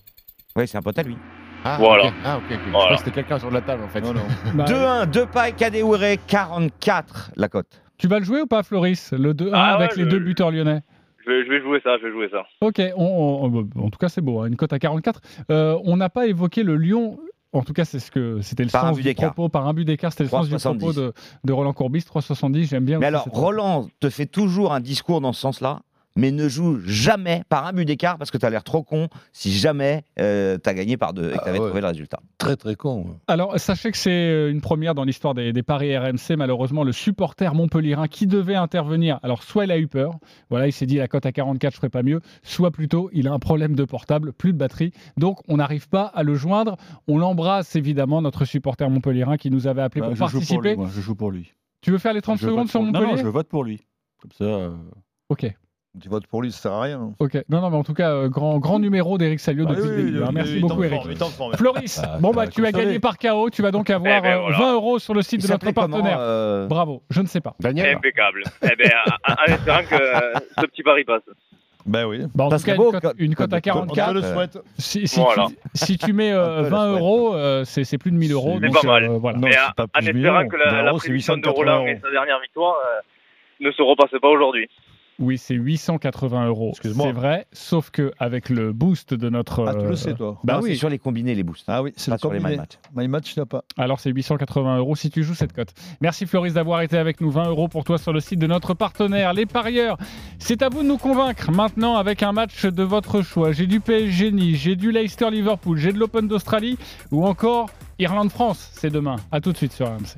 Speaker 6: Oui, c'est un pote à lui.
Speaker 9: Ah,
Speaker 12: Voilà.
Speaker 9: ok. Ah, ok, ok. Je
Speaker 12: Voilà.
Speaker 9: crois que c'était quelqu'un sur la table en fait.
Speaker 8: Non, non.
Speaker 3: Bah,
Speaker 6: 2-1, Depay, Kadewere, 44 la cote.
Speaker 3: Tu vas le jouer ou pas, Floris Le 2-1
Speaker 12: Ah ouais,
Speaker 3: avec les
Speaker 12: je-
Speaker 3: deux buteurs lyonnais?
Speaker 12: Je vais, je vais jouer ça, je vais jouer ça.
Speaker 3: Ok, on- on- en tout cas c'est beau, hein, une cote à 44. Euh, on n'a pas évoqué le Lyon. En tout cas, c'est ce que c'était le
Speaker 6: Par un
Speaker 3: sens
Speaker 6: but
Speaker 3: du
Speaker 6: d'écart.
Speaker 3: propos par un but d'écart. C'était le sens du
Speaker 6: 3,70.
Speaker 3: propos de, de Roland Courbis, 3,70. J'aime bien.
Speaker 6: Mais alors, Roland te fait toujours un discours dans ce sens-là, mais ne joue jamais par un but d'écart parce que tu as l'air trop con si jamais euh, tu as gagné par deux et que
Speaker 5: Ah
Speaker 6: tu avais
Speaker 5: ouais.
Speaker 6: trouvé le résultat.
Speaker 5: Très très con.
Speaker 3: Alors, sachez que c'est euh, une première dans l'histoire des, des paris RMC. Malheureusement, le supporter montpellierin qui devait intervenir, alors soit il a eu peur, voilà, il s'est dit la cote à 44, je ferai pas mieux, soit plutôt il a un problème de portable, plus de batterie, donc on n'arrive pas à le joindre. On l'embrasse évidemment, notre supporter montpellierin qui nous avait appelé
Speaker 10: Bah,
Speaker 3: pour
Speaker 10: je joue pour
Speaker 3: participer.
Speaker 10: lui, moi, je joue pour lui.
Speaker 3: Tu veux faire les 30
Speaker 10: Je
Speaker 3: secondes sur Montpellier
Speaker 10: Non, non, je vote pour lui. Comme ça. euh,
Speaker 3: Ok.
Speaker 8: Tu votes pour lui, ça sert à rien.
Speaker 3: Ok, non, non, mais en tout cas, euh, grand, grand numéro d'Eric Salio
Speaker 8: Ah
Speaker 3: depuis
Speaker 8: oui,
Speaker 3: le début.
Speaker 8: oui,
Speaker 3: hein.
Speaker 8: oui,
Speaker 3: Merci beaucoup, Eric. Floris,
Speaker 10: Ah,
Speaker 3: bon, bah,
Speaker 10: va
Speaker 3: tu as gagné par KO. Tu vas donc avoir
Speaker 12: Eh ben,
Speaker 3: euh,
Speaker 12: voilà.
Speaker 3: 20 euros sur le site
Speaker 6: Il
Speaker 3: de notre
Speaker 6: comment,
Speaker 3: partenaire.
Speaker 6: euh,
Speaker 3: Bravo, je ne sais pas.
Speaker 9: Daniel
Speaker 12: Impeccable. eh ben, en espérant que euh, ce petit pari passe.
Speaker 8: Ben oui.
Speaker 3: Bah, en
Speaker 6: Ça
Speaker 3: tout cas,
Speaker 6: beau,
Speaker 3: une cote,
Speaker 6: code-
Speaker 3: une cote à
Speaker 6: code-
Speaker 8: On te
Speaker 3: 44.
Speaker 8: le
Speaker 6: euh,
Speaker 8: souhaite.
Speaker 3: Si, si
Speaker 12: Voilà.
Speaker 3: tu, si tu mets euh,
Speaker 6: Un peu la
Speaker 3: 20
Speaker 6: souhaite.
Speaker 3: euros, euh, c'est plus de 1000 euros.
Speaker 12: C'est pas mal.
Speaker 3: euh, voilà.
Speaker 8: Non,
Speaker 12: Mais
Speaker 8: pas
Speaker 12: en espérant que la,
Speaker 8: 20
Speaker 12: la prédiction de
Speaker 8: 880
Speaker 12: Roland et sa dernière victoire euh, ne se repasse pas aujourd'hui.
Speaker 3: Oui, c'est 880 euros.
Speaker 8: Excuse-moi.
Speaker 3: C'est vrai, sauf que avec le boost de notre.
Speaker 8: Ah, tu
Speaker 3: euh,
Speaker 8: le sais, toi.
Speaker 3: Bah
Speaker 6: non,
Speaker 3: oui.
Speaker 6: c'est sur les combinés, les boosts.
Speaker 8: Ah oui, c'est
Speaker 6: Pas
Speaker 8: le
Speaker 6: sur les my match.
Speaker 8: My match, il n'a pas.
Speaker 3: Alors c'est 880 euros si tu joues cette cote. Merci Floris d'avoir été avec nous. 20 euros pour toi sur le site de notre partenaire, les parieurs. C'est à vous de nous convaincre maintenant avec un match de votre choix. J'ai du PSG Nice, j'ai du Leicester Liverpool, j'ai de l'Open d'Australie ou encore Irlande-France. C'est demain. À tout de suite sur RMC.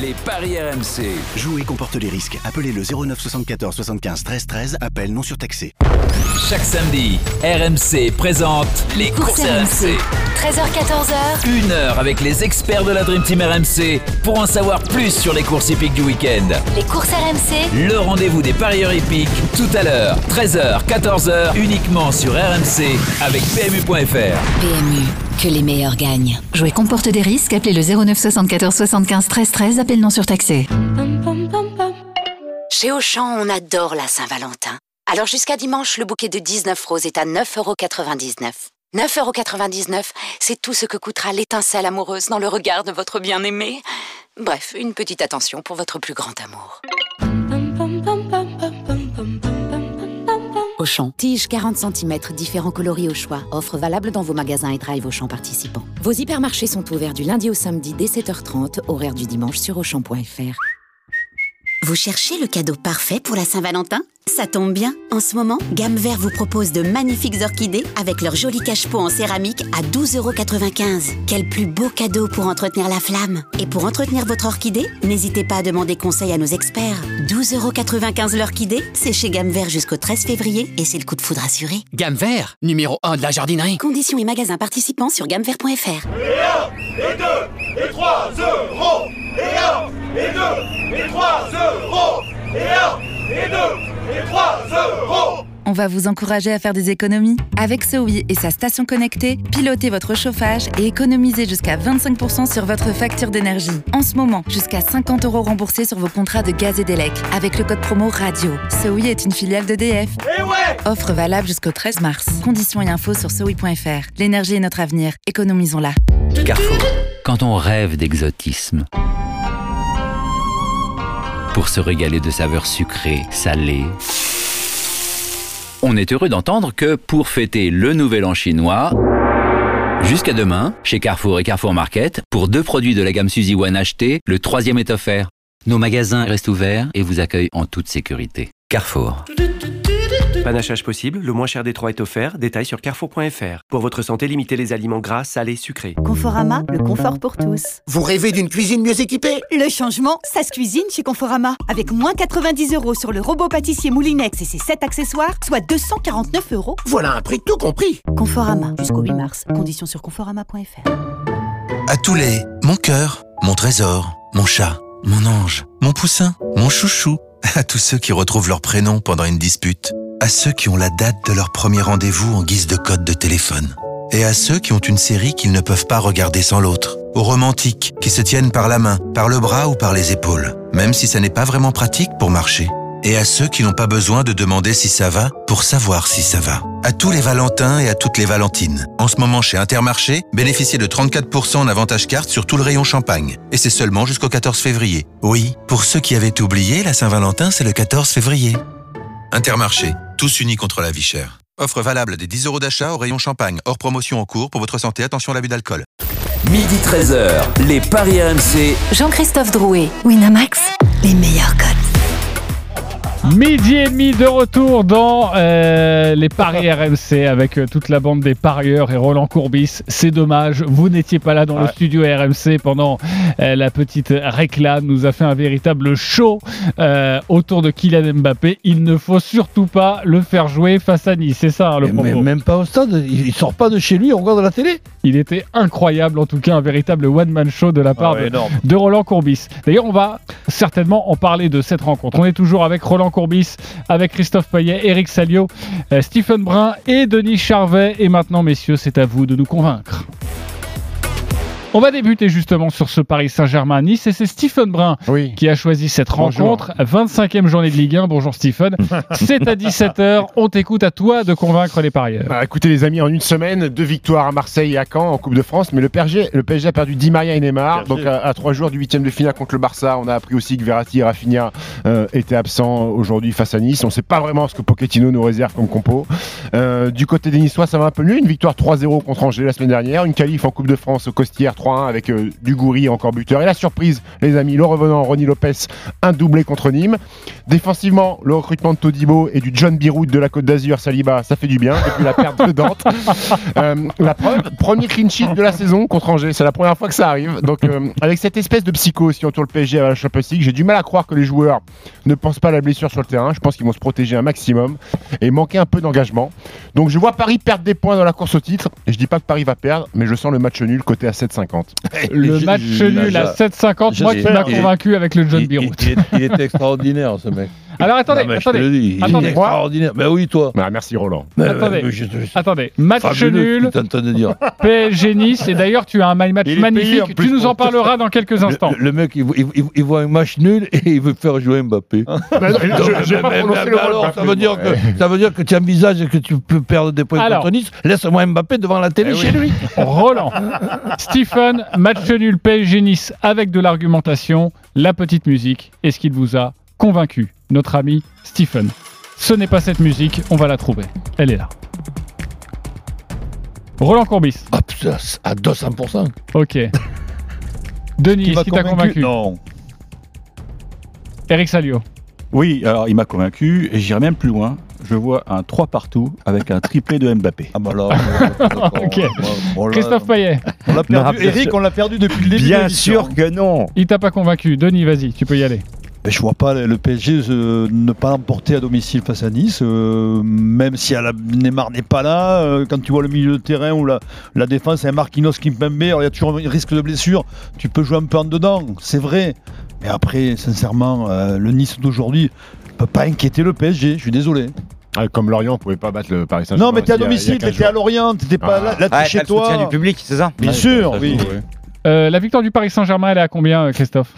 Speaker 1: Les paris RMC.
Speaker 13: Jouer comporte les risques. Appelez le 09 74 75 13 13. Appel non surtaxé.
Speaker 1: Chaque samedi, RMC présente les courses RMC.
Speaker 2: 13h14h,
Speaker 1: Une heure avec les experts de la Dream Team RMC pour en savoir plus sur les courses hippiques du week-end.
Speaker 2: les courses RMC,
Speaker 1: Le rendez-vous des parieurs hippiques tout à l'heure, 13h, 14h, uniquement sur RMC avec PMU.fr.
Speaker 2: PMU, que les meilleurs gagnent. Jouer comporte des risques, appelez le 09 74 75 13 13, appel non surtaxé. Chez Auchan, on adore la Saint-Valentin.
Speaker 14: Alors jusqu'à dimanche, le bouquet de 19 roses est à 9,99€. 9,99€, c'est tout ce que coûtera l'étincelle amoureuse dans le regard de votre bien-aimé. Bref, une petite attention pour votre plus grand amour. Tige 40 cm, différents coloris au choix. Offre valable dans vos magasins et drive Auchan participants. Vos hypermarchés sont ouverts du lundi au samedi dès 7h30, horaire du dimanche sur Auchan.fr. Vous cherchez le cadeau parfait pour la Saint-Valentin? Ça tombe bien. En ce moment, Gamme Vert vous propose de magnifiques orchidées avec leur joli cache-pot en céramique à 12,95€. Quel plus beau cadeau pour entretenir la flamme Et pour entretenir votre orchidée, n'hésitez pas à demander conseil à nos experts. 12,95€ l'orchidée, c'est chez Gamme Vert jusqu'au 13 février et c'est le coup de foudre assuré.
Speaker 15: Gamme vert, numéro 1 de la jardinerie.
Speaker 14: Conditions et magasins participants sur gammevert.fr.
Speaker 16: Et 1, et 2, et 3 euros Et 1, et 2, et 3 euros Et 1, et 2, et 3 euros
Speaker 17: On va vous encourager à faire des économies. Avec Sowi et sa station connectée, pilotez votre chauffage et économisez jusqu'à 25% sur votre facture d'énergie. En ce moment, jusqu'à 50 euros remboursés sur vos contrats de gaz et d'élec avec le code promo RADIO. Sowi est une filiale d'EDF.
Speaker 16: Et ouais
Speaker 17: Offre valable jusqu'au 13 mars. Conditions et infos sur sowi.fr. L'énergie est notre avenir. Économisons-la.
Speaker 18: Carrefour. Quand on rêve d'exotisme, pour se régaler de saveurs sucrées, salées, on est heureux d'entendre que pour fêter le nouvel an chinois, jusqu'à demain, chez Carrefour et Carrefour Market, pour deux produits de la gamme Suzy One achetés, le troisième est offert. Nos magasins restent ouverts et vous accueillent en toute sécurité. Carrefour.
Speaker 19: Panachage possible, le moins cher des trois est offert. Détail sur carrefour.fr. Pour votre santé, limitez les aliments gras, salés, sucrés.
Speaker 20: Conforama, le confort pour tous.
Speaker 21: Vous rêvez d'une cuisine mieux équipée?
Speaker 20: Le changement, ça se cuisine chez Conforama. Avec moins 90 euros sur le robot pâtissier Moulinex et ses 7 accessoires, soit 249 euros.
Speaker 21: Voilà un prix tout compris.
Speaker 20: Conforama, jusqu'au 8 mars. Conditions sur conforama.fr.
Speaker 22: À tous les mon cœur, mon trésor, mon chat, mon ange, mon poussin, mon chouchou, à tous ceux qui retrouvent leur prénom pendant une dispute, à ceux qui ont la date de leur premier rendez-vous en guise de code de téléphone, et à ceux qui ont une série qu'ils ne peuvent pas regarder sans l'autre, aux romantiques qui se tiennent par la main, par le bras ou par les épaules, même si ça n'est pas vraiment pratique pour marcher, et à ceux qui n'ont pas besoin de demander si ça va pour savoir si ça va. À tous les Valentins et à toutes les Valentines. En ce moment chez Intermarché, bénéficiez de 34% en avantage carte sur tout le rayon champagne. Et c'est seulement jusqu'au 14 février. Oui, pour ceux qui avaient oublié, la Saint-Valentin, c'est le 14 février. Intermarché, tous unis contre la vie chère. Offre valable des 10 euros d'achat au rayon champagne, hors promotion en cours. Pour votre santé, attention à l'abus d'alcool.
Speaker 18: Midi 13h, les Paris RMC.
Speaker 2: Jean-Christophe Drouet, Winamax, les meilleurs codes.
Speaker 3: Midi et demi de retour dans euh, les paris RMC avec euh, toute la bande des parieurs et Roland Courbis. C'est dommage, vous n'étiez pas là dans le studio RMC pendant euh, la petite réclame. Nous a fait un véritable show euh, autour de Kylian Mbappé. Il ne faut surtout pas le faire jouer face à Nice. C'est ça hein, le propos.
Speaker 5: même pas au stade, il, sort pas de chez lui, on regarde la télé.
Speaker 3: Il était incroyable, en tout cas un véritable one-man show de la part
Speaker 5: Ah ouais,
Speaker 3: de,
Speaker 5: énorme.
Speaker 3: de Roland Courbis. D'ailleurs, on va certainement en parler de cette rencontre. On est toujours avec Roland Courbis, avec Christophe Payet, Eric Salio, euh, Stephen Brun et Denis Charvet. Et maintenant, messieurs, c'est à vous de nous convaincre. On va débuter justement sur ce Paris Saint-Germain-Nice et c'est Stephen Brun qui a choisi cette
Speaker 9: Bonjour.
Speaker 3: rencontre. 25e journée de Ligue 1. Bonjour Stephen. c'est à 17h. On t'écoute à toi de convaincre les parieurs.
Speaker 9: Bah, écoutez les amis, en une semaine, deux victoires à Marseille et à Caen en Coupe de France, mais le PSG, le PSG a perdu Di Maria et Neymar, donc à, à trois jours du huitième de finale contre le Barça. On a appris aussi que Verratti et Rafinha euh, étaient absents aujourd'hui face à Nice. On ne sait pas vraiment ce que Pochettino nous réserve comme compo. Euh, du côté des Niçois, ça va un peu mieux. Une victoire 3-0 contre Angers la semaine dernière, une qualif en Coupe de France au Costière 3-1 avec euh, Dugouri encore buteur. Et la surprise, les amis, le revenant Ronny Lopez, un doublé contre Nîmes. Défensivement, le recrutement de Todibo et du John Biroud de la Côte d'Azur, Saliba, ça fait du bien depuis la perte de Dante. Euh, la preuve, premier clean sheet de la saison contre Angers, c'est la première fois que ça arrive. Donc euh, avec cette espèce de psycho aussi autour le PSG à la Champions League, j'ai du mal à croire que les joueurs ne pensent pas à la blessure sur le terrain. Je pense qu'ils vont se protéger un maximum et manquer un peu d'engagement. Donc je vois Paris perdre des points dans la course au titre. Et je dis pas que Paris va perdre, mais je sens le match nul côté à 7,50.
Speaker 3: Le match nul à 7,50. Moi qui m'a convaincu avec le John
Speaker 5: il,
Speaker 3: Biroud.
Speaker 5: il, il est- il était extraordinaire ce mec.
Speaker 3: Alors attendez,
Speaker 5: Non, mais je te
Speaker 3: attendez.
Speaker 5: le dis, il est
Speaker 3: attendez.
Speaker 5: extraordinaire. Ben oui, toi.
Speaker 9: Ah, merci Roland.
Speaker 5: Mais,
Speaker 3: Attendez.
Speaker 5: mais je te-
Speaker 3: Attendez, match
Speaker 5: Fabuleux,
Speaker 3: nul,
Speaker 5: de dire.
Speaker 3: PSG Nice, et d'ailleurs tu as un my match
Speaker 5: Il
Speaker 3: magnifique, tu nous en parleras dans quelques instants.
Speaker 5: Le, le mec, il, voit- il, il- il voit un match nul et il veut faire jouer Mbappé.
Speaker 9: Bah, je- pas le
Speaker 5: alors, ça veut dire que ça veut dire que tu envisages que tu peux perdre des points contre Nice. Laisse-moi Mbappé devant la télé
Speaker 3: Eh
Speaker 5: chez lui.
Speaker 3: Roland, Stephen, match nul PSG Nice avec de l'argumentation, la petite musique, est-ce qu'il vous a convaincu? Notre ami Stephen. Ce n'est pas cette musique, on va la trouver. Elle est là. Roland Courbis.
Speaker 5: Ah, putain, à 200%.
Speaker 3: Ok. Denis,
Speaker 8: Qui
Speaker 3: est-ce
Speaker 8: m'a
Speaker 3: qu'il t'a
Speaker 8: convaincu Non.
Speaker 3: Eric Salio.
Speaker 10: Oui, alors il m'a convaincu et j'irai même plus loin. Je vois un 3 partout avec un triplé de Mbappé.
Speaker 8: Ah bah là,
Speaker 3: Ok.
Speaker 8: on
Speaker 3: Christophe Payet.
Speaker 8: On l'a
Speaker 6: Non,
Speaker 8: perdu. Eric, on l'a perdu depuis le début
Speaker 6: Bien sûr que non.
Speaker 3: Il t'a pas convaincu. Denis, vas-y, tu peux y aller.
Speaker 8: Je vois pas le PSG euh, ne pas l'emporter à domicile face à Nice, euh, même si à la- Neymar n'est pas là. euh, quand tu vois le milieu de terrain ou la, la défense, un Marquinhos qui me alors il y a toujours un risque de blessure. Tu peux jouer un peu en dedans, c'est vrai. Mais après, sincèrement, euh, le Nice d'aujourd'hui ne peut pas inquiéter le PSG. Je suis désolé.
Speaker 9: Ah, Comme Lorient pouvait pas battre le Paris Saint-Germain.
Speaker 8: Non, mais t'es à domicile,
Speaker 9: 15
Speaker 8: t'étais à. Lorient, t'étais pas
Speaker 9: Ah.
Speaker 8: là, là t'es
Speaker 6: Ouais,
Speaker 8: chez
Speaker 6: t'as le soutien
Speaker 8: toi.
Speaker 6: du public, c'est ça?
Speaker 8: Bien
Speaker 10: Ouais,
Speaker 8: sûr, oui.
Speaker 10: joue, ouais.
Speaker 3: Euh, la victoire du Paris Saint-Germain, elle est à combien, euh, Christophe?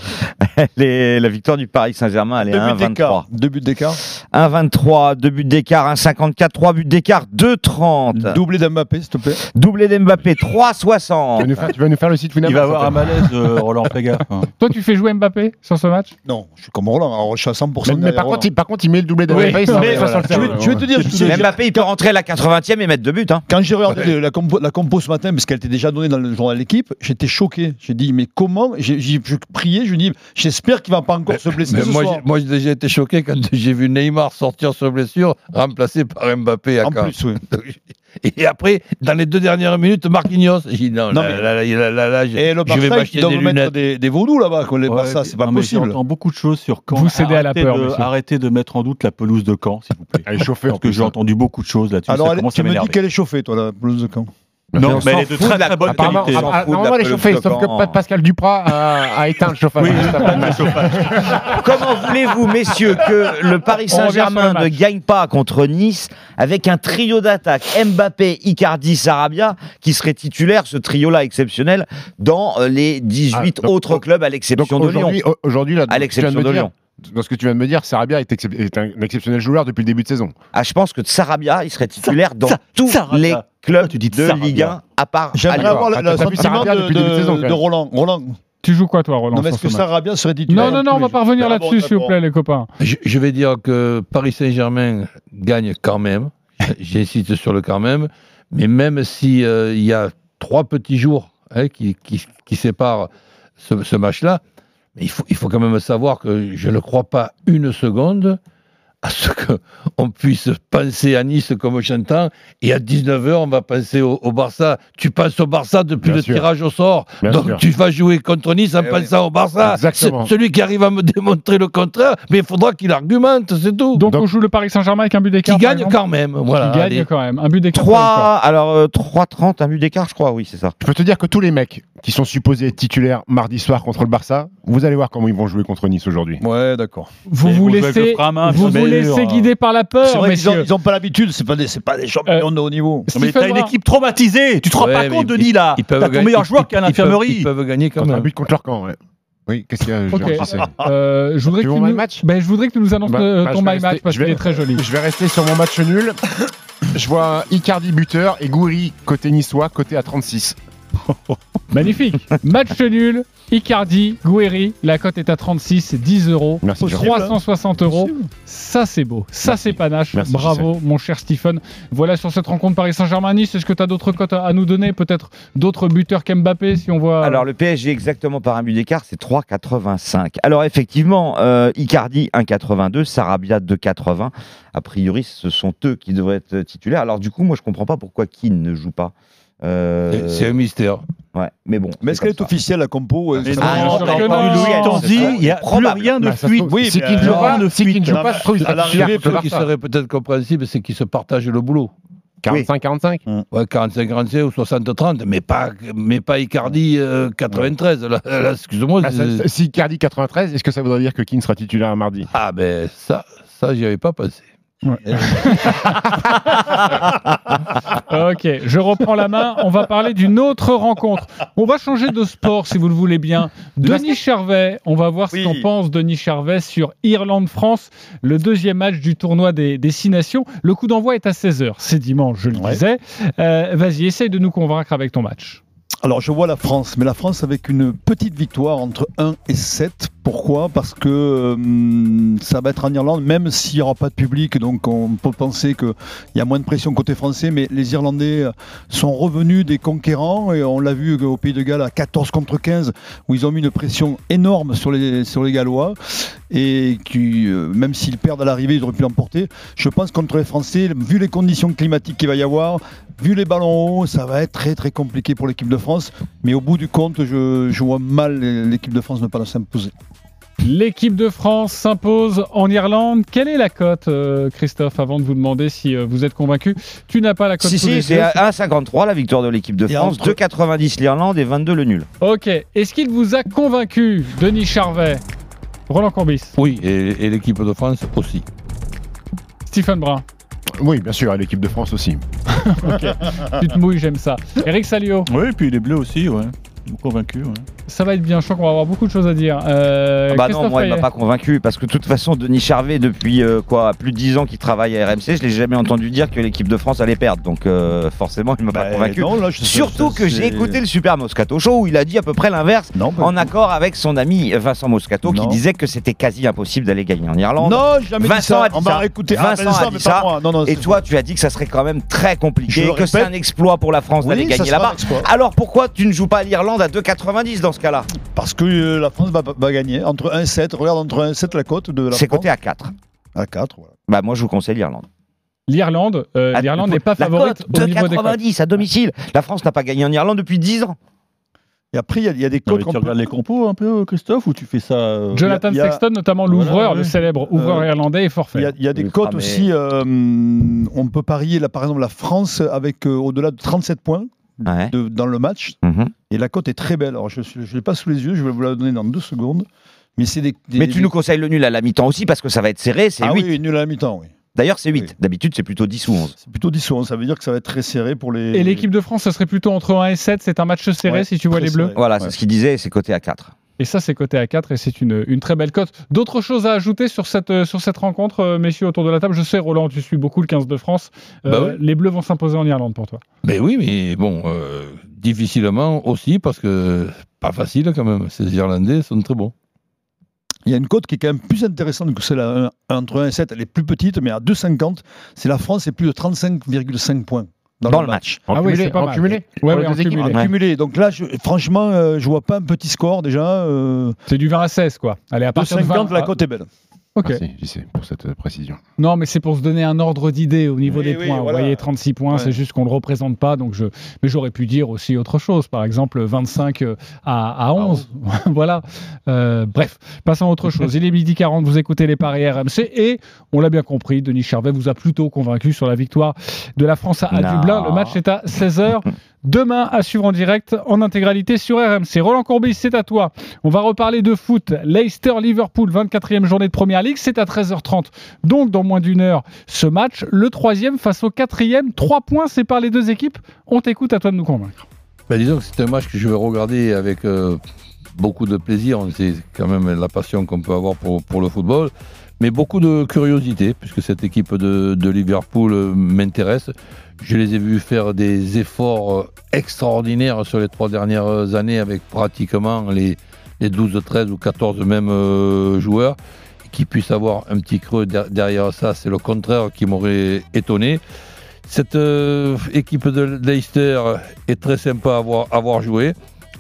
Speaker 6: Les- La victoire du Paris Saint-Germain, elle est
Speaker 8: Deux
Speaker 6: à
Speaker 8: buts
Speaker 6: 1,23.
Speaker 8: d'écart. Deux buts d'écart.
Speaker 6: 1,23, 2 buts d'écart, 1,54, 3 buts d'écart, 2,30.
Speaker 8: Doublé d'Mbappé, s'il te plaît.
Speaker 6: Doublé d'Mbappé,
Speaker 9: Tu
Speaker 6: 3,60.
Speaker 9: vas nous faire- tu vas nous faire le site Winamax
Speaker 10: Il va avoir un malaise, euh, Roland, fais gaffe. hein.
Speaker 3: Toi, tu fais jouer Mbappé sur ce match?
Speaker 8: Non, je suis comme Roland, alors je suis à 100%.
Speaker 9: Mais, mais
Speaker 8: derrière
Speaker 9: par,
Speaker 8: Roland.
Speaker 9: contre, il, par contre, il met le doublé de
Speaker 3: Oui,
Speaker 9: Mbappé, ça
Speaker 3: mais
Speaker 9: va-
Speaker 3: voilà,
Speaker 9: ça va le
Speaker 8: Je vais,
Speaker 9: faire,
Speaker 8: je vais te dire, je te dis,
Speaker 6: Mbappé, il peut rentrer à la 80e et mettre deux buts. Hein.
Speaker 8: Quand j'ai regardé la, compo, la compo ce matin, parce qu'elle était déjà donnée dans le journal de l'équipe, j'étais choqué. J'ai dit, mais comment J'ai j'ai- Je priais, je dis, j'espère qu'il va pas encore se blesser
Speaker 5: Mais
Speaker 8: ce
Speaker 5: moi,
Speaker 8: soir.
Speaker 5: j'ai- moi, j'ai déjà été choqué quand j'ai vu Neymar sortir sur blessure, remplacé par Mbappé à
Speaker 8: En
Speaker 5: Caen.
Speaker 8: plus, oui.
Speaker 5: Et après, dans les deux dernières minutes, Marquinhos. J'ai dit non,
Speaker 8: Non,
Speaker 5: là,
Speaker 8: mais-
Speaker 5: là, là, là, là, là, je,
Speaker 8: Et le
Speaker 5: je vais m'acheter des
Speaker 8: mettre
Speaker 5: lunettes.
Speaker 8: des, des vaudous là-bas, quoi. Les
Speaker 10: Ouais,
Speaker 8: Barça, c'est pas
Speaker 10: non,
Speaker 8: possible.
Speaker 10: J'entends beaucoup de choses sur Caen.
Speaker 3: Vous cédez à la
Speaker 10: Arrêtez
Speaker 3: peur,
Speaker 10: de-. Arrêtez de mettre en doute la pelouse de Caen, s'il vous plaît.
Speaker 9: Elle est chauffée en
Speaker 10: Parce que j'ai entendu beaucoup de choses là-dessus.
Speaker 8: Alors,
Speaker 10: ça
Speaker 8: tu me dis qu'elle est chauffée, toi, la pelouse de camp.
Speaker 10: Non,
Speaker 6: on
Speaker 10: mais elle est de très
Speaker 6: la-
Speaker 10: très bonne qualité.
Speaker 9: normalement, elle est chauffée,
Speaker 6: de
Speaker 9: sauf que Pascal Duprat a, a éteint le chauffage.
Speaker 6: Comment voulez-vous, messieurs, que le Paris Saint-Germain ne gagne pas contre Nice avec un trio d'attaque Mbappé, Icardi, Sarabia, qui serait titulaire, ce trio-là exceptionnel, dans euh, les 18
Speaker 9: Ah, donc-
Speaker 6: autres clubs à l'exception de Lyon
Speaker 9: aujourd'hui,
Speaker 6: À l'exception de
Speaker 9: dire-
Speaker 6: Lyon.
Speaker 9: Dans ce que tu viens de me dire, Sarabia est, excep- est un exceptionnel joueur depuis le début de saison.
Speaker 6: Ah, je pense que Sarabia, il serait titulaire dans
Speaker 10: Sa-
Speaker 6: tous
Speaker 10: Sarabia.
Speaker 6: les clubs
Speaker 10: tu dis
Speaker 6: de
Speaker 10: Sarabia.
Speaker 6: Ligue 1, à part
Speaker 8: J'aimerais avoir le,
Speaker 9: T'as-
Speaker 8: le sentiment de,
Speaker 9: depuis le début de
Speaker 8: de-
Speaker 9: saison,
Speaker 8: de. Roland. Roland.
Speaker 3: Tu joues quoi, toi, Roland
Speaker 8: Non, mais est-ce que Sarabia serait titulaire
Speaker 3: Non, non, non, on va pas revenir
Speaker 8: Ah
Speaker 3: là-dessus, s'il vous plaît, les copains.
Speaker 5: Je, je vais dire que Paris Saint-Germain gagne quand même. J'insiste sur le quand même. Mais même s'il y a trois petits jours hein, qui, qui, qui séparent ce, ce match-là, il faut, il faut quand même savoir que je ne crois pas une seconde à ce qu'on puisse penser à Nice comme j'entends, et à 19h, on va penser au, au Barça. Tu penses au Barça depuis
Speaker 9: Bien
Speaker 5: le
Speaker 9: sûr.
Speaker 5: tirage au sort,
Speaker 9: Bien
Speaker 5: donc
Speaker 9: sûr.
Speaker 5: tu vas jouer contre Nice en
Speaker 8: Eh oui.
Speaker 5: pensant au Barça. Celui qui arrive à me démontrer le contraire, mais il faudra qu'il argumente, c'est tout.
Speaker 3: Donc,
Speaker 9: Donc-
Speaker 3: on joue le Paris Saint-Germain avec un but
Speaker 5: qui
Speaker 3: d'écart. par
Speaker 5: gagne quand même. Voilà,
Speaker 3: Qui gagne
Speaker 5: allez.
Speaker 3: quand même. Un but d'écart. par le
Speaker 6: 3, alors euh, 3-30, un but d'écart, je crois, oui, c'est ça.
Speaker 9: Je peux te dire que tous les mecs qui sont supposés être titulaires mardi soir contre le Barça, vous allez voir comment ils vont jouer contre Nice aujourd'hui.
Speaker 8: Ouais, d'accord.
Speaker 3: Vous vous laissez, vous vous laissez guider par la peur,
Speaker 8: vrai
Speaker 3: messieurs.
Speaker 8: n'ont pas l'habitude, c'est pas des, c'est pas des champions de haut niveau.
Speaker 10: Mais t'as une équipe traumatisée. Tu te rends
Speaker 5: Ouais,
Speaker 10: pas compte,
Speaker 5: ils-
Speaker 10: Denis, là
Speaker 5: ils peuvent
Speaker 10: T'as ton meilleur
Speaker 5: ils-
Speaker 10: joueur qui est à
Speaker 5: ils peuvent-
Speaker 10: l'infirmerie.
Speaker 5: Ils peuvent gagner quand
Speaker 9: Contre un
Speaker 5: même.
Speaker 9: but contre leur camp, ouais. Oui, qu'est-ce qu'il y a
Speaker 3: Ok.
Speaker 9: Jean Cissé
Speaker 3: Euh, je voudrais
Speaker 9: Tu
Speaker 3: que tu nous...
Speaker 9: match
Speaker 3: ben, je voudrais que tu nous annonces
Speaker 9: Bah,
Speaker 3: euh,
Speaker 9: bah,
Speaker 3: ton
Speaker 9: je vais
Speaker 3: my match
Speaker 9: rester-
Speaker 3: parce
Speaker 9: vais-
Speaker 3: qu'il est très joli.
Speaker 9: Je vais rester sur mon match nul. Je vois Icardi buteur et Gouiri côté niçois, côté à 36.
Speaker 3: Magnifique. Match nul. Icardi, Guerri, la cote est à 36, c'est 10 euros.
Speaker 9: Merci, Jean.
Speaker 3: 360 euros. Ça, c'est beau. Ça, c'est panache.
Speaker 9: Merci,
Speaker 3: Bravo, mon cher Stephen. Voilà sur cette rencontre Paris Saint-Germain-Nice. Est-ce que tu as d'autres cotes à à nous donner? Peut-être d'autres buteurs qu'Mbappé si on voit.
Speaker 6: Alors le PSG exactement par un but d'écart, c'est 3,85. Alors effectivement, euh, Icardi 1,82, Sarabia 2,80. A priori, ce sont eux qui devraient être titulaires. Alors du coup, moi je comprends pas pourquoi Keane ne joue pas. Euh,
Speaker 5: C'est- C'est un mystère.
Speaker 6: Ouais, mais bon.
Speaker 8: Mais est-ce qu'elle est officielle, la compo euh,
Speaker 10: Mais non,
Speaker 3: Ah, non. C'est
Speaker 6: ça.
Speaker 10: il n'y a plus rien de
Speaker 9: Bah,
Speaker 10: fuite.
Speaker 9: trouve-
Speaker 8: Oui,
Speaker 9: si
Speaker 8: mais
Speaker 9: qui ne joue pas,
Speaker 10: de
Speaker 8: à l'arrivée,
Speaker 9: titulaire
Speaker 5: Ce qui serait peut-être compréhensible, c'est qu'ils se partagent le boulot.
Speaker 9: 45-45
Speaker 5: Ouais, 45-45 ou 60-30, mais pas, mais pas Icardi euh, 93. Là, là, excuse-moi.
Speaker 9: Ah,
Speaker 5: c'est-
Speaker 9: Si Icardi 93, est-ce que ça voudrait dire que Keane sera titulaire un mardi?
Speaker 5: Ah ben ça, Ça, j'y avais pas pensé.
Speaker 3: Ok, je reprends la main. On va parler d'une autre rencontre. On va changer de sport si vous le voulez bien. Denis Charvet, on va voir ce qu'en pense Denis Charvet sur Irlande-France, le deuxième match du tournoi des, des Six Nations. Le coup d'envoi est à 16h. C'est dimanche, je le disais. Euh, Vas-y, essaye de nous convaincre avec ton match.
Speaker 8: Alors je vois la France, mais la France avec une petite victoire entre 1 et 7. Pourquoi Parce que hum, ça va être en Irlande, même s'il n'y aura pas de public, donc on peut penser qu'il y a moins de pression côté français, mais les Irlandais euh, sont revenus des conquérants, et on l'a vu au Pays de Galles à 14 contre 15, où ils ont mis une pression énorme sur les, sur les Gallois, et qui, euh, même s'ils perdent à l'arrivée, ils auraient pu l'emporter. Je pense contre les Français, vu les conditions climatiques qu'il va y avoir, vu les ballons hauts, ça va être très très compliqué pour l'équipe de France, mais au bout du compte, je, je vois mal l'équipe de France ne pas s'imposer.
Speaker 3: L'équipe de France s'impose en Irlande. Quelle est la cote, euh, Christophe, avant de vous demander si euh, vous êtes convaincu? Tu n'as pas la cote
Speaker 6: Si, si, c'est
Speaker 3: yeux.
Speaker 6: à 1,53 la victoire de l'équipe de
Speaker 3: Et
Speaker 6: France,
Speaker 3: entre-
Speaker 6: 2,90 l'Irlande et 22 le nul.
Speaker 3: Ok. Est-ce qu'il vous a convaincu, Denis Charvet? Roland Courbis
Speaker 5: Oui, et, et l'équipe de France aussi.
Speaker 3: Stephen Brun
Speaker 9: Oui, bien sûr, à l'équipe de France aussi.
Speaker 3: Ok. tu te mouilles, j'aime ça. Eric Salio
Speaker 10: Oui, puis les Bleus aussi, ouais. Convaincu, ouais.
Speaker 3: Ça va être bien, je crois qu'on va avoir beaucoup de choses à dire. Euh,
Speaker 6: Ah bah non, moi il m'a pas convaincu parce que de toute façon Denis Charvet depuis euh, quoi plus de 10 ans qu'il travaille à RMC, je l'ai jamais entendu dire que l'équipe de France allait perdre. Donc euh, forcément il m'a pas convaincu.
Speaker 8: non, là, je-
Speaker 6: Surtout que j'ai écouté le Super Moscato Show où il a dit à peu près l'inverse en accord avec son ami Vincent Moscato qui disait que c'était quasi impossible d'aller gagner en Irlande.
Speaker 8: Non, jamais dit
Speaker 6: Vincent
Speaker 8: ça.
Speaker 6: a dit
Speaker 8: On va
Speaker 6: ça.
Speaker 8: Ah,
Speaker 6: Vincent a dit
Speaker 8: pas
Speaker 6: ça.
Speaker 8: moi. Non, non,
Speaker 6: Et toi tu as dit que ça serait quand même très compliqué, que c'est un exploit pour la France d'aller gagner là-bas. Alors pourquoi tu ne joues pas l'Irlande à 2,90 dans ce cas-là
Speaker 8: Parce que euh, la France va, va gagner entre 1 et 7. Regarde, entre 1 et 7, la cote de la
Speaker 6: C'est
Speaker 8: France.
Speaker 6: coté à 4.
Speaker 8: À 4, voilà.
Speaker 6: Bah moi je vous conseille l'Irlande.
Speaker 3: L'Irlande, euh,
Speaker 6: Ah,
Speaker 3: l'Irlande n'est pas favorite
Speaker 6: cote,
Speaker 3: au niveau des cotes.
Speaker 6: 2,90 à domicile. La France n'a pas gagné en Irlande depuis 10 ans.
Speaker 8: Et après, il y a- y, a des qu'on
Speaker 10: tu regardes les compos un peu, Christophe, ou tu fais ça euh,
Speaker 3: Jonathan
Speaker 8: y a-
Speaker 3: Sexton, notamment l'ouvreur,
Speaker 10: Voilà,
Speaker 3: le
Speaker 10: ouais.
Speaker 3: célèbre ouvreur
Speaker 8: Euh,
Speaker 3: irlandais, est forfait.
Speaker 8: Il y a, a des
Speaker 6: Oui,
Speaker 8: cotes
Speaker 6: ah,
Speaker 8: aussi. euh, on peut parier, là, par exemple, la France avec euh, au-delà de 37 points
Speaker 6: Ouais.
Speaker 8: de- dans le match.
Speaker 6: Mhm.
Speaker 8: Et la cote est très belle. Alors, je ne l'ai pas sous les yeux, je vais vous la donner dans deux secondes. Mais c'est des, des-
Speaker 6: Mais tu
Speaker 8: des-
Speaker 6: nous conseilles le nul à la mi-temps aussi parce que ça va être serré, c'est
Speaker 8: Ah
Speaker 6: 8.
Speaker 8: oui, nul à la mi-temps, oui.
Speaker 6: D'ailleurs, c'est 8. D'habitude, c'est plutôt 10 ou 11.
Speaker 8: C'est plutôt 10 ou 11. Ça veut dire que ça va être très serré pour les.
Speaker 3: Et l'équipe de France, ce serait plutôt entre 1 et 7. C'est un match serré
Speaker 8: Ouais,
Speaker 3: si tu vois les bleus.
Speaker 8: serré.
Speaker 6: Voilà,
Speaker 8: Ouais.
Speaker 6: c'est ce qu'il disait, c'est coté à 4.
Speaker 3: Et ça, c'est coté à 4 et c'est une, une très belle cote. D'autres choses à ajouter sur cette, euh, sur cette rencontre, euh, messieurs, autour de la table? Je sais, Roland, tu suis beaucoup le 15 de France. Euh,
Speaker 5: Bah oui.
Speaker 3: Les Bleus vont s'imposer en Irlande pour toi.
Speaker 5: Mais oui, mais bon, euh, difficilement aussi parce que pas facile quand même. Ces Irlandais sont très bons.
Speaker 8: Il y a une cote qui est quand même plus intéressante que celle à entre 1 et 7. Elle est plus petite, mais à 2,50, c'est la France et plus de 35,5 points dans,
Speaker 6: Dans le match.
Speaker 9: En
Speaker 3: ah oui,
Speaker 9: cumulé,
Speaker 3: c'est pas
Speaker 9: en
Speaker 3: mal.
Speaker 9: cumulé
Speaker 3: Ouais, ouais, en cumulé.
Speaker 8: En cumulé. Donc là, je- franchement, euh, je vois pas un petit score déjà. Euh,
Speaker 3: C'est du 20 à 16, quoi. Allez, à partir de
Speaker 8: 2,50,
Speaker 3: 20,
Speaker 8: la
Speaker 3: ah,
Speaker 8: cote est belle.
Speaker 3: Ok.
Speaker 9: Merci, pour cette euh, précision.
Speaker 3: Non, mais c'est pour se donner un ordre d'idée au niveau
Speaker 8: Oui,
Speaker 3: des
Speaker 8: oui,
Speaker 3: points.
Speaker 8: voilà.
Speaker 3: Vous voyez, 36 points,
Speaker 8: Ouais.
Speaker 3: c'est juste qu'on ne le représente pas. Donc je... Mais j'aurais pu dire aussi autre chose. Par exemple, 25 euh, à, à 11. voilà. Euh, bref, passons à autre chose. Il est midi 40, vous écoutez les paris RMC. Et on l'a bien compris, Denis Charvet vous a plutôt convaincu sur la victoire de la France à, à. Dublin. Le match est à 16h. Demain, à suivre en direct, en intégralité sur RMC. Roland Courbis, c'est à toi. On va reparler de foot. Leicester-Liverpool, 24e journée de Première Ligue, c'est à 13h30. Donc, dans moins d'une heure, ce match, le troisième face au quatrième. Trois points séparent les deux équipes. On t'écoute, à toi de nous convaincre.
Speaker 5: Ben, disons que c'est un match que je vais regarder avec euh, beaucoup de plaisir. C'est quand même la passion qu'on peut avoir pour, pour le football. Mais beaucoup de curiosité, puisque cette équipe de, de Liverpool euh, m'intéresse. Je les ai vus faire des efforts euh, extraordinaires sur les trois dernières années avec pratiquement les, les 12, 13 ou 14 mêmes euh, joueurs. Qui puissent avoir un petit creux der- derrière ça, c'est le contraire qui m'aurait étonné. Cette euh, équipe de Leicester est très sympa à avoir, à avoir joué.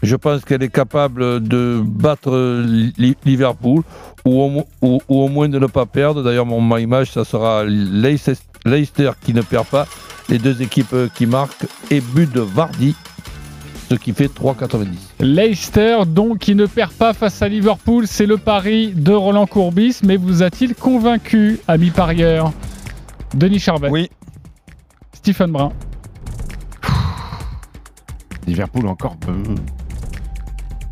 Speaker 5: Je pense qu'elle est capable de battre Li- Liverpool ou au, moins de ne pas perdre. D'ailleurs, my match, ça sera Leicester, Leicester qui ne perd pas, les deux équipes euh, qui marquent et but de Vardy, ce qui fait 3,90.
Speaker 3: Leicester, donc, qui ne perd pas face à Liverpool. C'est le pari de Roland Courbis. Mais vous a-t-il convaincu, ami parieur? Denis Charvet
Speaker 8: Oui.
Speaker 3: Stephen Brun
Speaker 9: Liverpool encore. euh,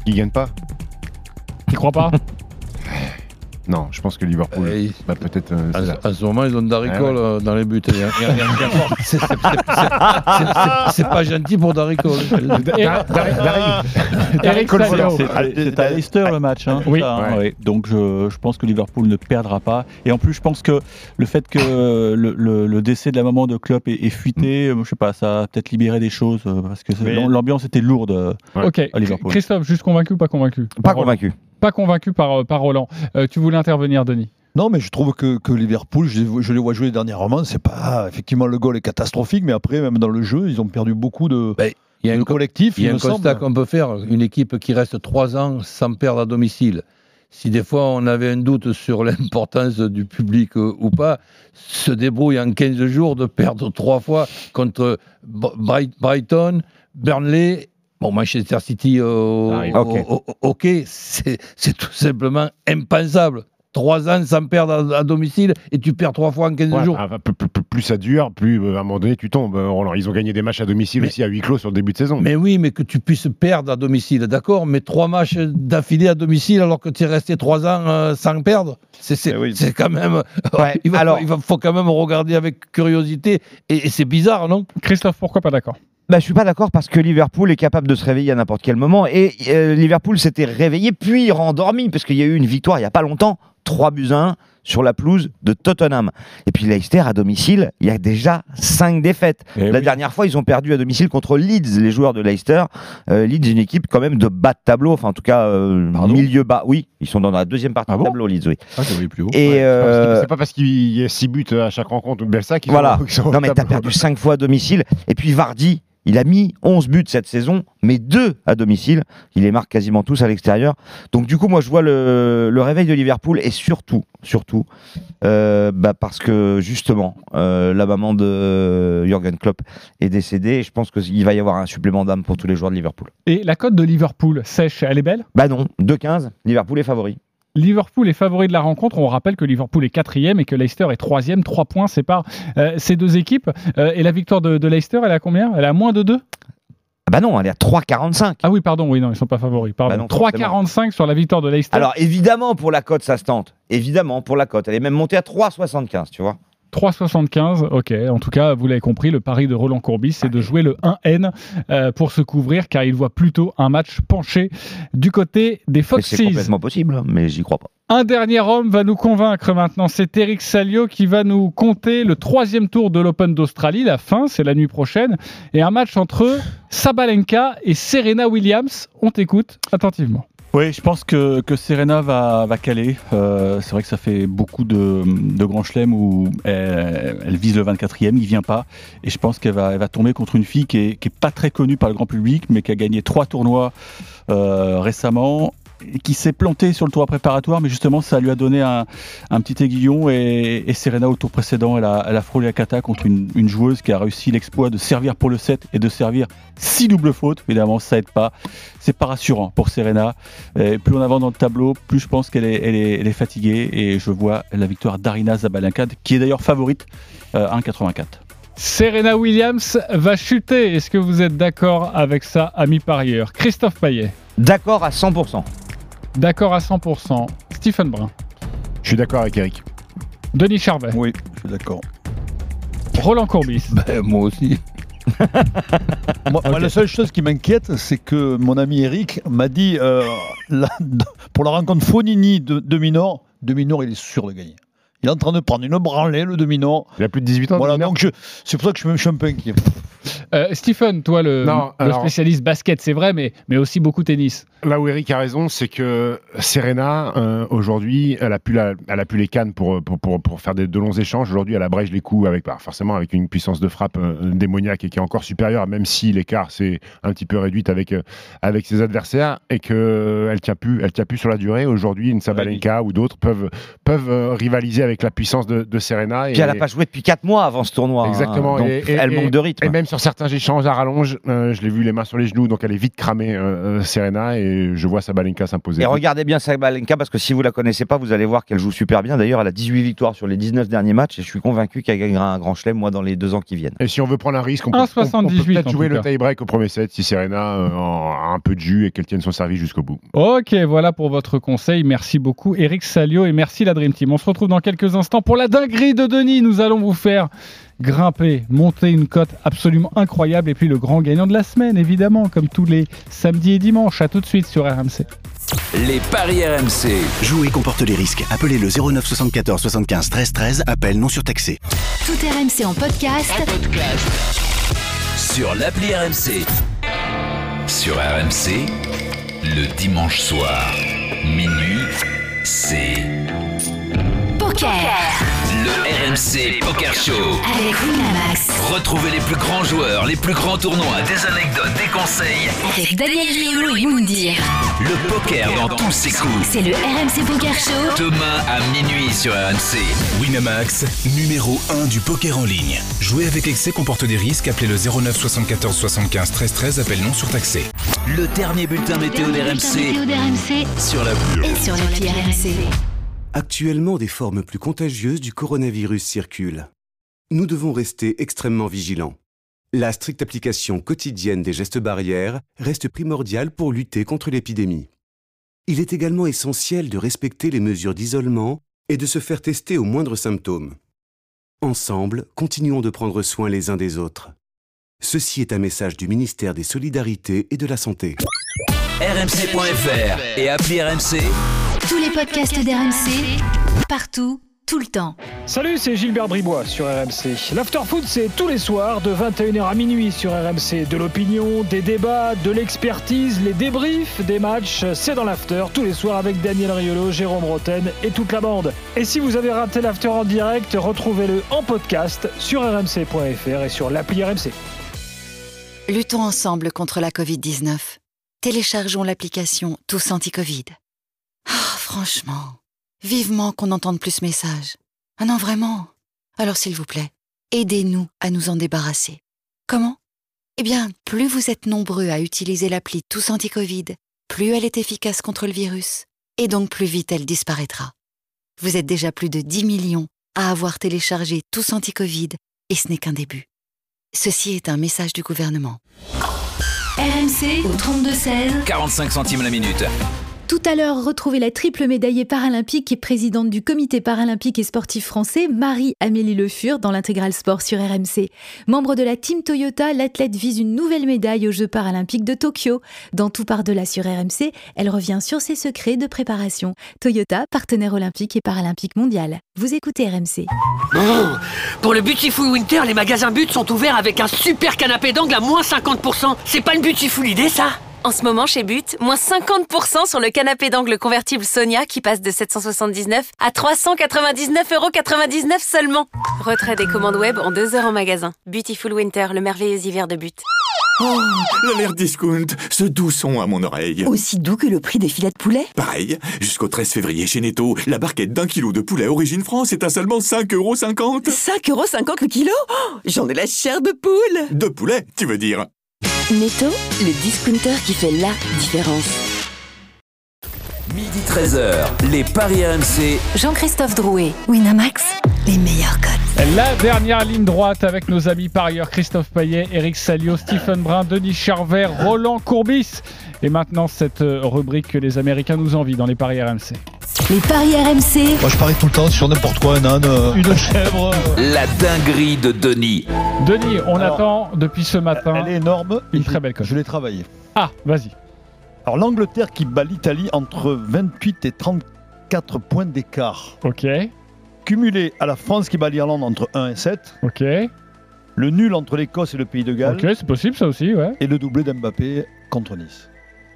Speaker 9: Ils gagnent pas.
Speaker 3: Tu crois pas?
Speaker 9: Non, je pense que Liverpool. bah, peut-être. euh,
Speaker 5: en ce moment, ils ont Daricol
Speaker 9: Ouais, ouais.
Speaker 5: euh, dans les buts. C'est- pas gentil pour Daricol.
Speaker 3: Eric Salio.
Speaker 10: C'est à- C'est à Leicester le match. Hein,
Speaker 3: Oui.
Speaker 10: ça, hein,
Speaker 9: Ouais.
Speaker 10: ouais. Donc je, je pense que Liverpool ne perdra pas. Et en plus, je pense que le fait que le, le- le décès de la maman de Klopp ait, ait fuité, euh, je sais pas, ça a peut-être libéré des choses euh, parce que
Speaker 8: Mais-
Speaker 10: l'ambiance était lourde euh,
Speaker 3: Ok.
Speaker 10: à Liverpool.
Speaker 3: Christophe, juste convaincu ou pas convaincu?
Speaker 6: Pas convaincu.
Speaker 3: Pas convaincu par, euh, par Roland. Euh, tu voulais intervenir, Denis?
Speaker 8: Non, mais je trouve que, que Liverpool, je, les- je les vois jouer dernièrement, c'est pas. Effectivement, le goal est catastrophique, mais après, même dans le jeu, ils ont perdu beaucoup de,
Speaker 5: Ben, Il y a
Speaker 8: de
Speaker 5: un, co-
Speaker 8: collectif.
Speaker 5: il y a un constat qu'on peut faire. Une équipe qui reste trois ans sans perdre à domicile. Si des fois on avait un doute sur l'importance du public euh, ou pas, se débrouille en 15 jours de perdre trois fois contre Br- Bright- Brighton, Burnley. Bon, Manchester City, euh,
Speaker 9: Ah.
Speaker 6: Ok.
Speaker 5: c'est tout simplement impensable. Trois ans sans perdre à, à domicile et tu perds trois fois en 15
Speaker 9: Ouais,
Speaker 5: jours.
Speaker 9: ah, plus, plus- plus- plus ça dure, plus euh, à un moment donné tu tombes. euh, Roland. Ils ont gagné des matchs à domicile
Speaker 5: Mais-
Speaker 9: aussi à huis clos sur le début de saison.
Speaker 5: Mais oui, mais que tu puisses perdre à domicile, d'accord, mais trois matchs d'affilée à domicile alors que tu es resté trois ans euh, sans perdre, c'est
Speaker 8: oui.
Speaker 5: quand même.
Speaker 6: Ouais,
Speaker 5: il va,
Speaker 6: alors-
Speaker 5: il va- faut quand même regarder avec curiosité et, et c'est bizarre, non?
Speaker 3: Christophe, pourquoi pas d'accord?
Speaker 6: Bah, je suis pas d'accord parce que Liverpool est capable de se réveiller à n'importe quel moment et euh, Liverpool s'était réveillé puis rendormi parce qu'il y a eu une victoire il y a pas longtemps, 3 buts à 1 sur la pelouse de Tottenham. Et puis Leicester à domicile, il y a déjà 5 défaites.
Speaker 10: Eh
Speaker 6: la
Speaker 10: oui.
Speaker 6: dernière fois, ils ont perdu à domicile contre Leeds, les joueurs de Leicester. Euh, Leeds, une équipe quand même de bas de tableau, enfin en tout cas euh, milieu bas. Oui, ils sont dans la deuxième partie
Speaker 10: Ah
Speaker 6: du tableau, Leeds, oui.
Speaker 10: Ah, plus haut.
Speaker 6: Et
Speaker 9: Ouais, c'est pas parce qu'il-
Speaker 6: euh,
Speaker 9: C'est pas parce qu'il y a 6 buts à chaque rencontre ou Belsa qu'ils
Speaker 6: voilà.
Speaker 9: sont, qu'ils sont
Speaker 6: Non, mais t'as perdu 5 fois à domicile. Et puis Vardy, il a mis 11 buts cette saison, mais 2 à domicile. Il les marque quasiment tous à l'extérieur. Donc, du coup, moi, je vois le, le réveil de Liverpool et surtout, surtout, euh, bah, parce que justement, euh, la maman de Jürgen Klopp est décédée. Et je pense qu'il va y avoir un supplément d'âme pour tous les joueurs de Liverpool.
Speaker 3: Et la cote de Liverpool sèche, elle est belle?
Speaker 6: Bah non, 2-15, Liverpool est favori.
Speaker 3: Liverpool est favori de la rencontre. On rappelle que Liverpool est quatrième et que Leicester est troisième. Trois points séparent euh, ces deux équipes. Euh, et la victoire de, de Leicester, elle est à combien? Elle est à moins de 2
Speaker 6: Ah Bah non, elle est à 3,45.
Speaker 3: Ah oui, pardon, oui, non, ils sont pas favoris. Pardon.
Speaker 6: Bah non,
Speaker 3: 3,45 sur la victoire de Leicester.
Speaker 6: Alors, évidemment, pour la cote, ça se tente. Évidemment, pour la cote. Elle est même montée à 3,75, tu vois.
Speaker 3: 3,75, ok. En tout cas, vous l'avez compris, le pari de Roland Courbis, c'est de jouer le 1N euh, pour se couvrir, car il voit plutôt un match penché du côté des Foxes.
Speaker 6: C'est complètement possible, mais j'y crois pas.
Speaker 3: Un dernier homme va nous convaincre maintenant, c'est Eric Salio qui va nous compter le troisième tour de l'Open d'Australie. La fin, c'est la nuit prochaine. Et un match entre Sabalenka et Serena Williams. On t'écoute attentivement.
Speaker 10: Oui, je pense que, que Serena va, va caler. Euh, c'est vrai que ça fait beaucoup de, de grands chelems où elle, elle vise le 24e, il vient pas. Et je pense qu'elle va, elle va tomber contre une fille qui est, qui est pas très connue par le grand public, mais qui a gagné trois tournois euh, récemment qui s'est plantée sur le tour préparatoire, mais justement ça lui a donné un, un petit aiguillon et, et Serena au tour précédent, elle a, elle a frôlé la kata contre une, une joueuse qui a réussi l'exploit de servir pour le 7 et de servir six doubles fautes. Évidemment, ça aide pas. C'est pas rassurant pour Serena. Et plus on avance dans le tableau, plus je pense qu'elle est, elle est, elle est fatiguée et je vois la victoire d'Arina Zabalenka, qui est d'ailleurs favorite euh, 1,84.
Speaker 3: Serena Williams va chuter. Est-ce que vous êtes d'accord avec ça, ami parieur Christophe Payet
Speaker 6: D'accord à 100%.
Speaker 3: D'accord à 100%. Stephen Brun
Speaker 9: Je suis d'accord avec Eric.
Speaker 3: Denis Charvet
Speaker 8: Oui, je suis d'accord.
Speaker 3: Roland Courbis
Speaker 5: Ben, moi aussi.
Speaker 8: Moi, moi, la seule chose qui m'inquiète, c'est que mon ami Eric m'a dit euh, la- pour la rencontre Fonini de, de Minor, de Minor, il est sûr de gagner. Il est en train de prendre une branlée, le de Minor.
Speaker 9: Il a plus de 18 ans.
Speaker 8: Voilà, donc je- c'est pour ça que je, je suis un peu inquiet.
Speaker 3: Euh, Stephen, toi, le,
Speaker 9: Non,
Speaker 3: le
Speaker 9: alors-
Speaker 3: spécialiste basket, c'est vrai, mais, mais aussi beaucoup tennis.
Speaker 9: Là où Eric a raison, c'est que Serena, euh, aujourd'hui, elle a plus la- elle a plus les cannes pour, pour, pour, pour faire des, de longs échanges. Aujourd'hui, elle abrège les coups avec, bah, forcément, avec une puissance de frappe euh, démoniaque et qui est encore supérieure, même si l'écart s'est un petit peu réduit avec, euh, avec ses adversaires et que euh, elle tient plus, elle tient plus sur la durée. Aujourd'hui, une Sabalenka ou d'autres peuvent, peuvent euh, rivaliser avec la puissance de, de Serena.
Speaker 6: Puis elle n'a pas joué depuis 4 mois avant ce tournoi. hein.
Speaker 9: Exactement.
Speaker 6: Donc
Speaker 9: et, et-
Speaker 6: elle
Speaker 9: et-
Speaker 6: manque de rythme.
Speaker 9: Et même sur certains échanges à rallonge, euh, je l'ai vu les mains sur les genoux, donc elle est vite cramée, euh, euh, Serena, et je vois Sabalenka s'imposer.
Speaker 6: Et regardez bien Sabalenka parce que si vous la connaissez pas, vous allez voir qu'elle joue super bien. D'ailleurs, elle a 18 victoires sur les 19 derniers matchs et je suis convaincu qu'elle gagnera un grand chelem moi dans les deux ans qui viennent.
Speaker 9: Et si on veut prendre un risque, on peut, on- on peut
Speaker 3: 1,78
Speaker 9: peut-être jouer le tie-break au premier set si Serena euh, en- a un peu de jus et qu'elle tienne son service jusqu'au bout.
Speaker 3: Ok, voilà pour votre conseil. Merci beaucoup, Eric Salio, et merci la Dream Team. On se retrouve dans quelques instants pour la dinguerie de Denis. Nous allons vous faire grimper, monter une cote absolument incroyable, et puis le grand gagnant de la semaine, évidemment, comme tous les samedis et dimanches. À tout de suite sur RMC.
Speaker 13: Les paris RMC. Jouer comporte les risques. Appelez le 09 74 75 13 13. Appel non surtaxé.
Speaker 2: Tout RMC en podcast.
Speaker 1: Sur l'appli RMC. Sur RMC, le dimanche soir, minuit, c'est
Speaker 2: Poker
Speaker 1: le RMC Poker Show.
Speaker 2: avec Winamax.
Speaker 1: Retrouvez les plus grands joueurs, les plus grands tournois, des anecdotes, des conseils.
Speaker 2: Avec Daniel Riolo et Moundir.
Speaker 1: Le poker dans tous ses coups.
Speaker 2: C'est le RMC Poker Show.
Speaker 1: Demain à minuit sur RMC.
Speaker 21: Winamax, numéro 1 du poker en ligne. Jouer avec excès comporte des risques. Appelez le 09 74 75 13 13. Appel non surtaxé.
Speaker 1: Le dernier bulletin météo d'RMC sur la
Speaker 2: et sur l'appli RMC.
Speaker 23: Actuellement, des formes plus contagieuses du coronavirus circulent. Nous devons rester extrêmement vigilants. La stricte application quotidienne des gestes barrières reste primordiale pour lutter contre l'épidémie. Il est également essentiel de respecter les mesures d'isolement et de se faire tester au moindre symptôme. Ensemble, continuons de prendre soin les uns des autres. Ceci est un message du ministère des Solidarités et de la Santé.
Speaker 1: RMC.fr et appli RMC.
Speaker 2: Tous les podcasts d'RMC, partout, tout le temps.
Speaker 24: Salut, c'est Gilbert Bribois sur RMC. L'afterfoot, c'est tous les soirs de 21h à minuit sur RMC. De l'opinion, des débats, de l'expertise, les débriefs des matchs, c'est dans l'after tous les soirs avec Daniel Riolo, Jérôme Roten et toute la bande. Et si vous avez raté l'after en direct, retrouvez-le en podcast sur rmc.fr et sur l'appli RMC.
Speaker 25: Luttons ensemble contre la Covid-19. Téléchargeons l'application Tous Anti-Covid. Franchement, vivement qu'on n'entende plus ce message. Ah non, vraiment. Alors s'il vous plaît, aidez-nous à nous en débarrasser. Comment? Eh bien, plus vous êtes nombreux à utiliser l'appli Tous Anti-Covid, plus elle est efficace contre le virus, et donc plus vite elle disparaîtra. Vous êtes déjà plus de 10 millions à avoir téléchargé Tous Anti-Covid, et ce n'est qu'un début. Ceci est un message du gouvernement.
Speaker 2: RMC au 32-16.
Speaker 1: 45 centimes la minute.
Speaker 26: Tout à l'heure, retrouvez la triple médaillée paralympique et présidente du comité paralympique et sportif français, Marie-Amélie Le Fur, dans l'intégral sport sur RMC. Membre de la team Toyota, l'athlète vise une nouvelle médaille aux Jeux paralympiques de Tokyo. Dans Tout par-delà sur RMC, elle revient sur ses secrets de préparation. Toyota, partenaire olympique et paralympique mondial. Vous écoutez RMC.
Speaker 27: Pour le Beautiful Winter, les magasins But sont ouverts avec un super canapé d'angle à moins 50%. C'est pas une beautiful idée, ça?
Speaker 28: En ce moment, chez But, moins 50% sur le canapé d'angle convertible Sonia qui passe de 779 à 399,99€ seulement. Retrait des commandes web en deux heures en magasin. Beautiful Winter, le merveilleux hiver de But.
Speaker 29: Oh, l'alerte discount, ce doux son à mon oreille.
Speaker 30: Aussi doux que le prix des filets de poulet
Speaker 29: Pareil, jusqu'au 13 février chez Netto, la barquette d'un kilo de poulet origine France est à seulement 5,50€.
Speaker 30: 5,50€ le kilo Oh, J'en ai la chair de poule
Speaker 29: De poulet, tu veux dire?
Speaker 30: Netto, le discounter qui fait la différence.
Speaker 1: Midi 13h, les paris RMC.
Speaker 2: Jean-Christophe Drouet, Winamax, les meilleurs codes.
Speaker 3: La dernière ligne droite avec nos amis parieurs Christophe Payet, Eric Salio, Stephen Brun, Denis Charvet, Roland Courbis. Et maintenant, cette euh, rubrique que les Américains nous envient dans les paris RMC.
Speaker 2: Les paris RMC.
Speaker 8: Moi, je parie tout le temps sur n'importe quoi, un âne, euh, une chèvre.
Speaker 1: La dinguerie de Denis.
Speaker 3: Denis, on
Speaker 8: Alors,
Speaker 3: attend depuis ce matin.
Speaker 8: Elle est énorme.
Speaker 3: Une très belle cote.
Speaker 8: Je l'ai travaillée.
Speaker 3: Ah, vas-y.
Speaker 8: Alors, l'Angleterre qui bat l'Italie entre 28 et 34 points d'écart.
Speaker 3: Ok.
Speaker 8: Cumulé à la France qui bat l'Irlande entre 1 et 7.
Speaker 3: Ok.
Speaker 8: Le nul entre l'Écosse et le Pays de Galles.
Speaker 3: Ok, c'est possible ça aussi, ouais.
Speaker 8: Et le doublé d'Mbappé contre Nice.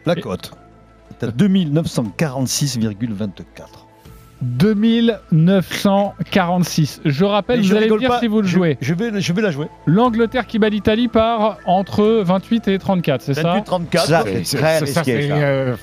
Speaker 8: La cote est à 2946,24.
Speaker 3: 2946. Je rappelle, vous
Speaker 8: je
Speaker 3: allez me
Speaker 8: rigole
Speaker 3: dire
Speaker 8: pas,
Speaker 3: si vous le
Speaker 8: je-
Speaker 3: jouez.
Speaker 8: Je vais, je vais la jouer.
Speaker 3: L'Angleterre qui bat l'Italie part entre 28 et 34, c'est ça?
Speaker 8: 28, 34.
Speaker 6: Ça, c'est très risqué. ça.
Speaker 3: euh,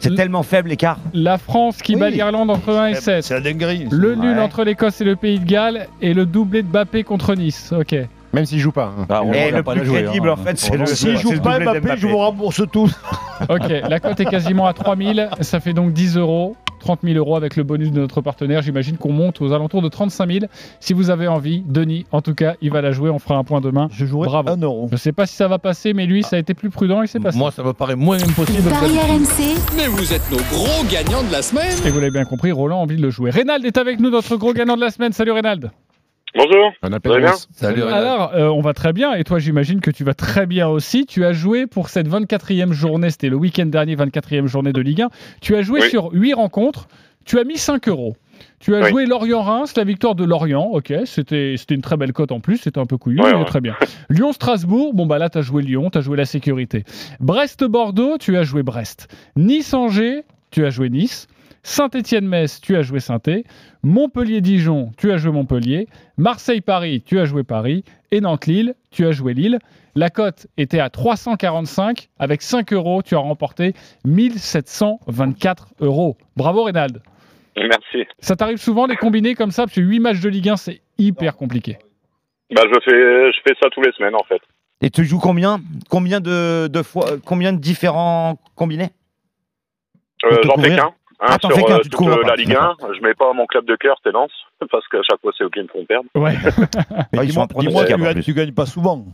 Speaker 6: C'est tellement faible l'écart.
Speaker 3: La France qui
Speaker 6: Oui.
Speaker 3: bat l'Irlande entre 1 et 7.
Speaker 8: C'est la dinguerie.
Speaker 3: Le nul
Speaker 6: Ouais.
Speaker 3: entre l'Écosse et le Pays de Galles et le doublé de Bappé contre Nice. Ok.
Speaker 9: Même s'il joue pas. hein.
Speaker 6: Et le plus crédible, en fait, c'est le.
Speaker 8: S'il
Speaker 6: c'est
Speaker 8: joue pas Mbappé,
Speaker 6: d'Mbappé.
Speaker 8: je vous rembourse tous.
Speaker 3: Ok, la cote est quasiment à 3000. Ça fait donc 10 euros. 30 000 euros avec le bonus de notre partenaire. J'imagine qu'on monte aux alentours de 35 000. Si vous avez envie, Denis, en tout cas, il va la jouer. On fera un point demain.
Speaker 8: Je jouerai
Speaker 3: Bravo.
Speaker 8: 1 euro.
Speaker 3: Je sais pas si ça va passer, mais lui, ça a été plus prudent. Il s'est passé.
Speaker 5: Moi, ça me paraît moins impossible.
Speaker 2: Paris. RMC,
Speaker 31: Mais vous êtes nos gros gagnants de la semaine
Speaker 3: Et vous l'avez bien compris, Roland a envie de le jouer. Reynald est avec nous, notre gros gagnant de la semaine. Salut Reynald.
Speaker 32: Bonjour.
Speaker 9: On appelle
Speaker 32: bien.
Speaker 5: Salut.
Speaker 3: Alors, euh, on va très bien. Et toi, j'imagine que tu vas très bien aussi. Tu as joué pour cette 24e journée. C'était le week-end dernier, 24e journée de Ligue 1. Tu as joué
Speaker 32: Oui.
Speaker 3: sur 8 rencontres. Tu as mis 5 euros. Tu as
Speaker 32: Oui.
Speaker 3: joué Lorient-Reims, la victoire de Lorient. Ok, c'était c'était une très belle cote en plus. C'était un peu couillu,
Speaker 32: Ouais,
Speaker 3: mais
Speaker 32: ouais.
Speaker 3: très bien. Lyon-Strasbourg. Bon, bah là, tu as joué Lyon. Tu as joué la sécurité. Brest-Bordeaux. Tu as joué Brest. Nice-Angers. Tu as joué Nice. Saint-Étienne-Metz, tu as joué saint Montpellier-Dijon, tu as joué Montpellier. Marseille-Paris, tu as joué Paris. Et Nantes-Lille, tu as joué Lille. La cote était à 345. Avec 5 euros, tu as remporté 1724 euros. Bravo, Reynald.
Speaker 32: Merci.
Speaker 3: Ça t'arrive souvent les combinés comme ça Parce que 8 matchs de Ligue 1, c'est hyper compliqué.
Speaker 32: Bah, je fais, je fais ça tous les semaines en fait.
Speaker 6: Et tu joues combien? Combien de, de fois Combien de différents combinés?
Speaker 32: Euh, J'en fais qu'un. Hein,
Speaker 6: Ah,
Speaker 32: sur euh, toute euh,
Speaker 6: pas.
Speaker 32: la Ligue 1. Je mets pas mon club de cœur, c'est Lens, parce qu'à chaque fois c'est eux qui me font perdre.
Speaker 3: Ouais.
Speaker 6: Ah, ils
Speaker 8: Dis-moi,
Speaker 6: impronosticables,
Speaker 8: tu, gagnes-
Speaker 6: plus.
Speaker 8: tu gagnes pas souvent.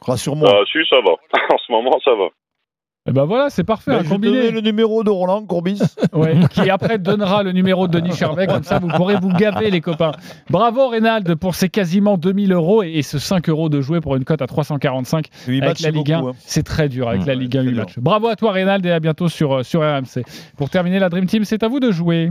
Speaker 8: Rassure-moi.
Speaker 32: Ah, si, ça va. en ce moment, ça va.
Speaker 3: Et ben voilà, c'est parfait.
Speaker 8: Ben,
Speaker 3: un
Speaker 8: je
Speaker 3: combiné.
Speaker 8: le numéro de Roland Courbis.
Speaker 3: Ouais, qui après donnera le numéro de Denis Charvet, comme ça vous pourrez vous gaver les copains. Bravo Reynald pour ces quasiment 2000 euros et, et ce 5 euros de jouer pour une cote à 345
Speaker 8: Huit
Speaker 3: avec
Speaker 8: matchs,
Speaker 3: la
Speaker 8: c'est
Speaker 3: Ligue 1.
Speaker 8: beaucoup, hein.
Speaker 3: C'est très dur avec
Speaker 8: Mmh,
Speaker 3: la Ligue 1
Speaker 8: c'est
Speaker 3: 8
Speaker 8: dur.
Speaker 3: matchs. Bravo à toi Reynald et à bientôt sur, euh, sur RMC. Pour terminer la Dream Team, c'est à vous de jouer.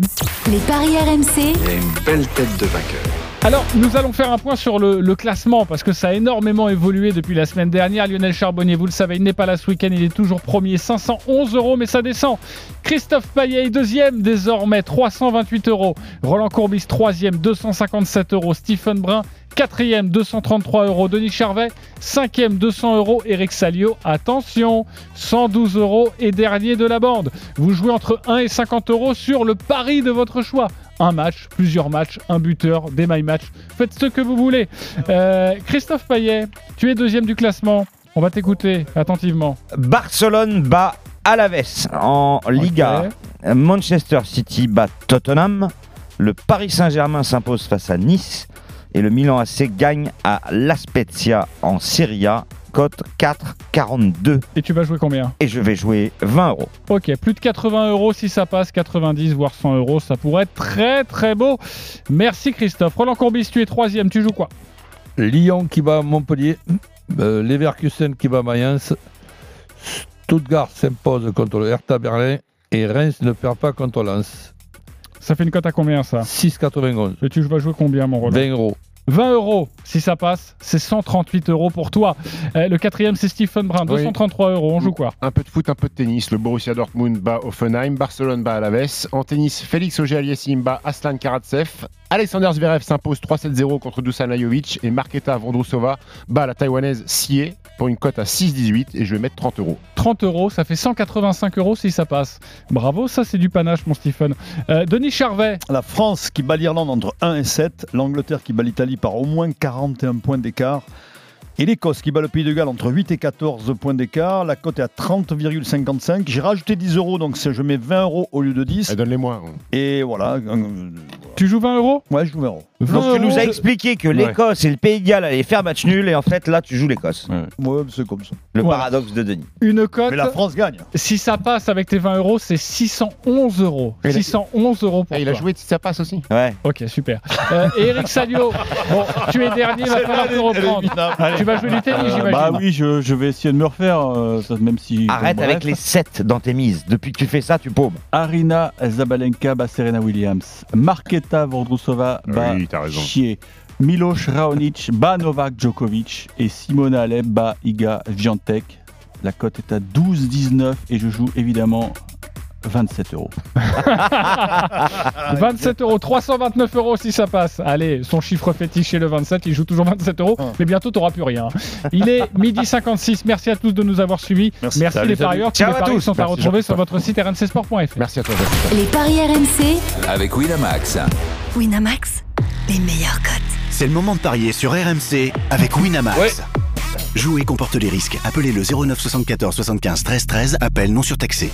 Speaker 2: les paris RMC,
Speaker 31: Il y a une belle tête de vainqueur.
Speaker 3: Alors, nous allons faire un point sur le, classement parce que ça a énormément évolué depuis la semaine dernière. Lionel Charbonnier, vous le savez, il n'est pas là ce week-end, il est toujours premier, 511 euros, mais ça descend. Christophe Payet, deuxième, désormais 328 euros. Roland Courbis, troisième, 257 euros. Stephen Brun, quatrième, 233 euros. Denis Charvet, cinquième, 200 euros. Eric Salio, attention, 112 euros et dernier de la bande. Vous jouez entre 1 et 50 euros sur le pari de votre choix un match, plusieurs matchs, un buteur, des my match. Faites ce que vous voulez. Euh, Christophe Payet, tu es deuxième du classement. On va t'écouter attentivement.
Speaker 6: Barcelone bat Alaves en Liga. Manchester City bat Tottenham. Le Paris Saint-Germain s'impose face à Nice. Et le Milan AC gagne à La Spezia en Serie A. Cote 4,42.
Speaker 3: Et tu vas jouer combien
Speaker 6: Et je vais jouer 20 euros.
Speaker 3: Ok, plus de 80 euros si ça passe, 90 voire 100 euros, ça pourrait être très très beau. Merci Christophe. Roland Courbis, tu es troisième, tu joues quoi?
Speaker 5: Lyon qui bat Montpellier, euh, Leverkusen qui bat Mayence, Stuttgart s'impose contre le Hertha Berlin et Reims ne perd pas contre Lens.
Speaker 3: Ça fait une cote à combien ça
Speaker 5: 6,91.
Speaker 3: Et tu vas jouer combien mon Roland
Speaker 5: 20 euros.
Speaker 3: 20 euros, si ça passe, c'est 138 euros pour toi. Euh, le quatrième, c'est Stephen Brun,
Speaker 9: Oui.
Speaker 3: 233 euros. On joue quoi
Speaker 9: Un peu de foot, un peu de tennis. Le Borussia Dortmund bat Offenheim, Barcelone bat Alaves. En tennis, Félix Auger-Aliassime bat Aslan Karatsev. Alexander Zverev s'impose 3-7-0 contre Dusan Lajovic. Et Marketa Vondrousova bat la taïwanaise Sie pour une cote à 6,18 et je vais mettre 30 euros.
Speaker 3: 30 euros, ça fait 185 euros si ça passe. Bravo, ça c'est du panache, mon Stephen. Euh, Denis Charvet.
Speaker 8: La France qui bat l'Irlande entre 1 et 7, l'Angleterre qui bat l'Italie par au moins 41 points d'écart. Et l'Écosse qui bat le Pays de Galles entre 8 et 14 points d'écart. La cote est à 30,55. J'ai rajouté 10 euros, donc je mets 20 euros au lieu de 10.
Speaker 9: Donne-les-moi.
Speaker 8: Et voilà. euh,
Speaker 3: Tu joues 20 euros?
Speaker 8: Ouais, je joue 20 euros.
Speaker 6: Donc tu nous as expliqué que l'Écosse et le Pays de Galles allaient faire match nul et en fait là tu joues l'Écosse.
Speaker 8: Ouais, c'est comme ça.
Speaker 6: Le paradoxe de Denis.
Speaker 3: Une cote.
Speaker 8: Mais la France gagne.
Speaker 3: Si ça passe avec tes 20 euros, c'est 611 euros.
Speaker 9: Et la-
Speaker 3: 611 euros pour
Speaker 9: Ah, il a joué si ça passe aussi.
Speaker 6: Ouais.
Speaker 3: Ok, super. Euh, et Eric Salio, bon, tu es dernier, il va falloir te reprendre. Tu vas jouer du tennis,
Speaker 10: Euh,
Speaker 3: j'imagine.
Speaker 10: bah oui, je, je vais essayer de me refaire, euh, même si.
Speaker 6: Arrête
Speaker 10: bon,
Speaker 6: avec les 7 dans tes mises. Depuis que tu fais ça, tu paumes.
Speaker 10: Arina Zabalenka bat Serena Williams. Marketa Vondrousova bat
Speaker 9: Oui, t'as raison.
Speaker 10: Chier. Miloš Raonic bat Novak Djokovic. Et Simona Alep bat Iga Viantek. La cote est à 12,19 et je joue évidemment 27 euros.
Speaker 3: 27 euros, 329 euros si ça passe. Allez, son chiffre fétiche est le 27, il joue toujours 27 euros, mais bientôt tu n'auras plus rien. Il est midi 56, merci à tous de nous avoir suivis. Merci,
Speaker 8: Merci.
Speaker 3: les
Speaker 8: Salut,
Speaker 3: parieurs, tous les
Speaker 8: à
Speaker 3: paris
Speaker 8: tous.
Speaker 3: sont à
Speaker 8: Merci,
Speaker 3: retrouver sur votre site rncsport.fr.
Speaker 9: Merci à toi.
Speaker 2: les paris RMC,
Speaker 31: Avec Winamax.
Speaker 33: Winamax, les meilleurs cotes.
Speaker 13: C'est le moment de parier sur RMC avec Winamax. Jouer comporte les risques. Appelez le 09 74 75 13 13. Appel non surtaxé.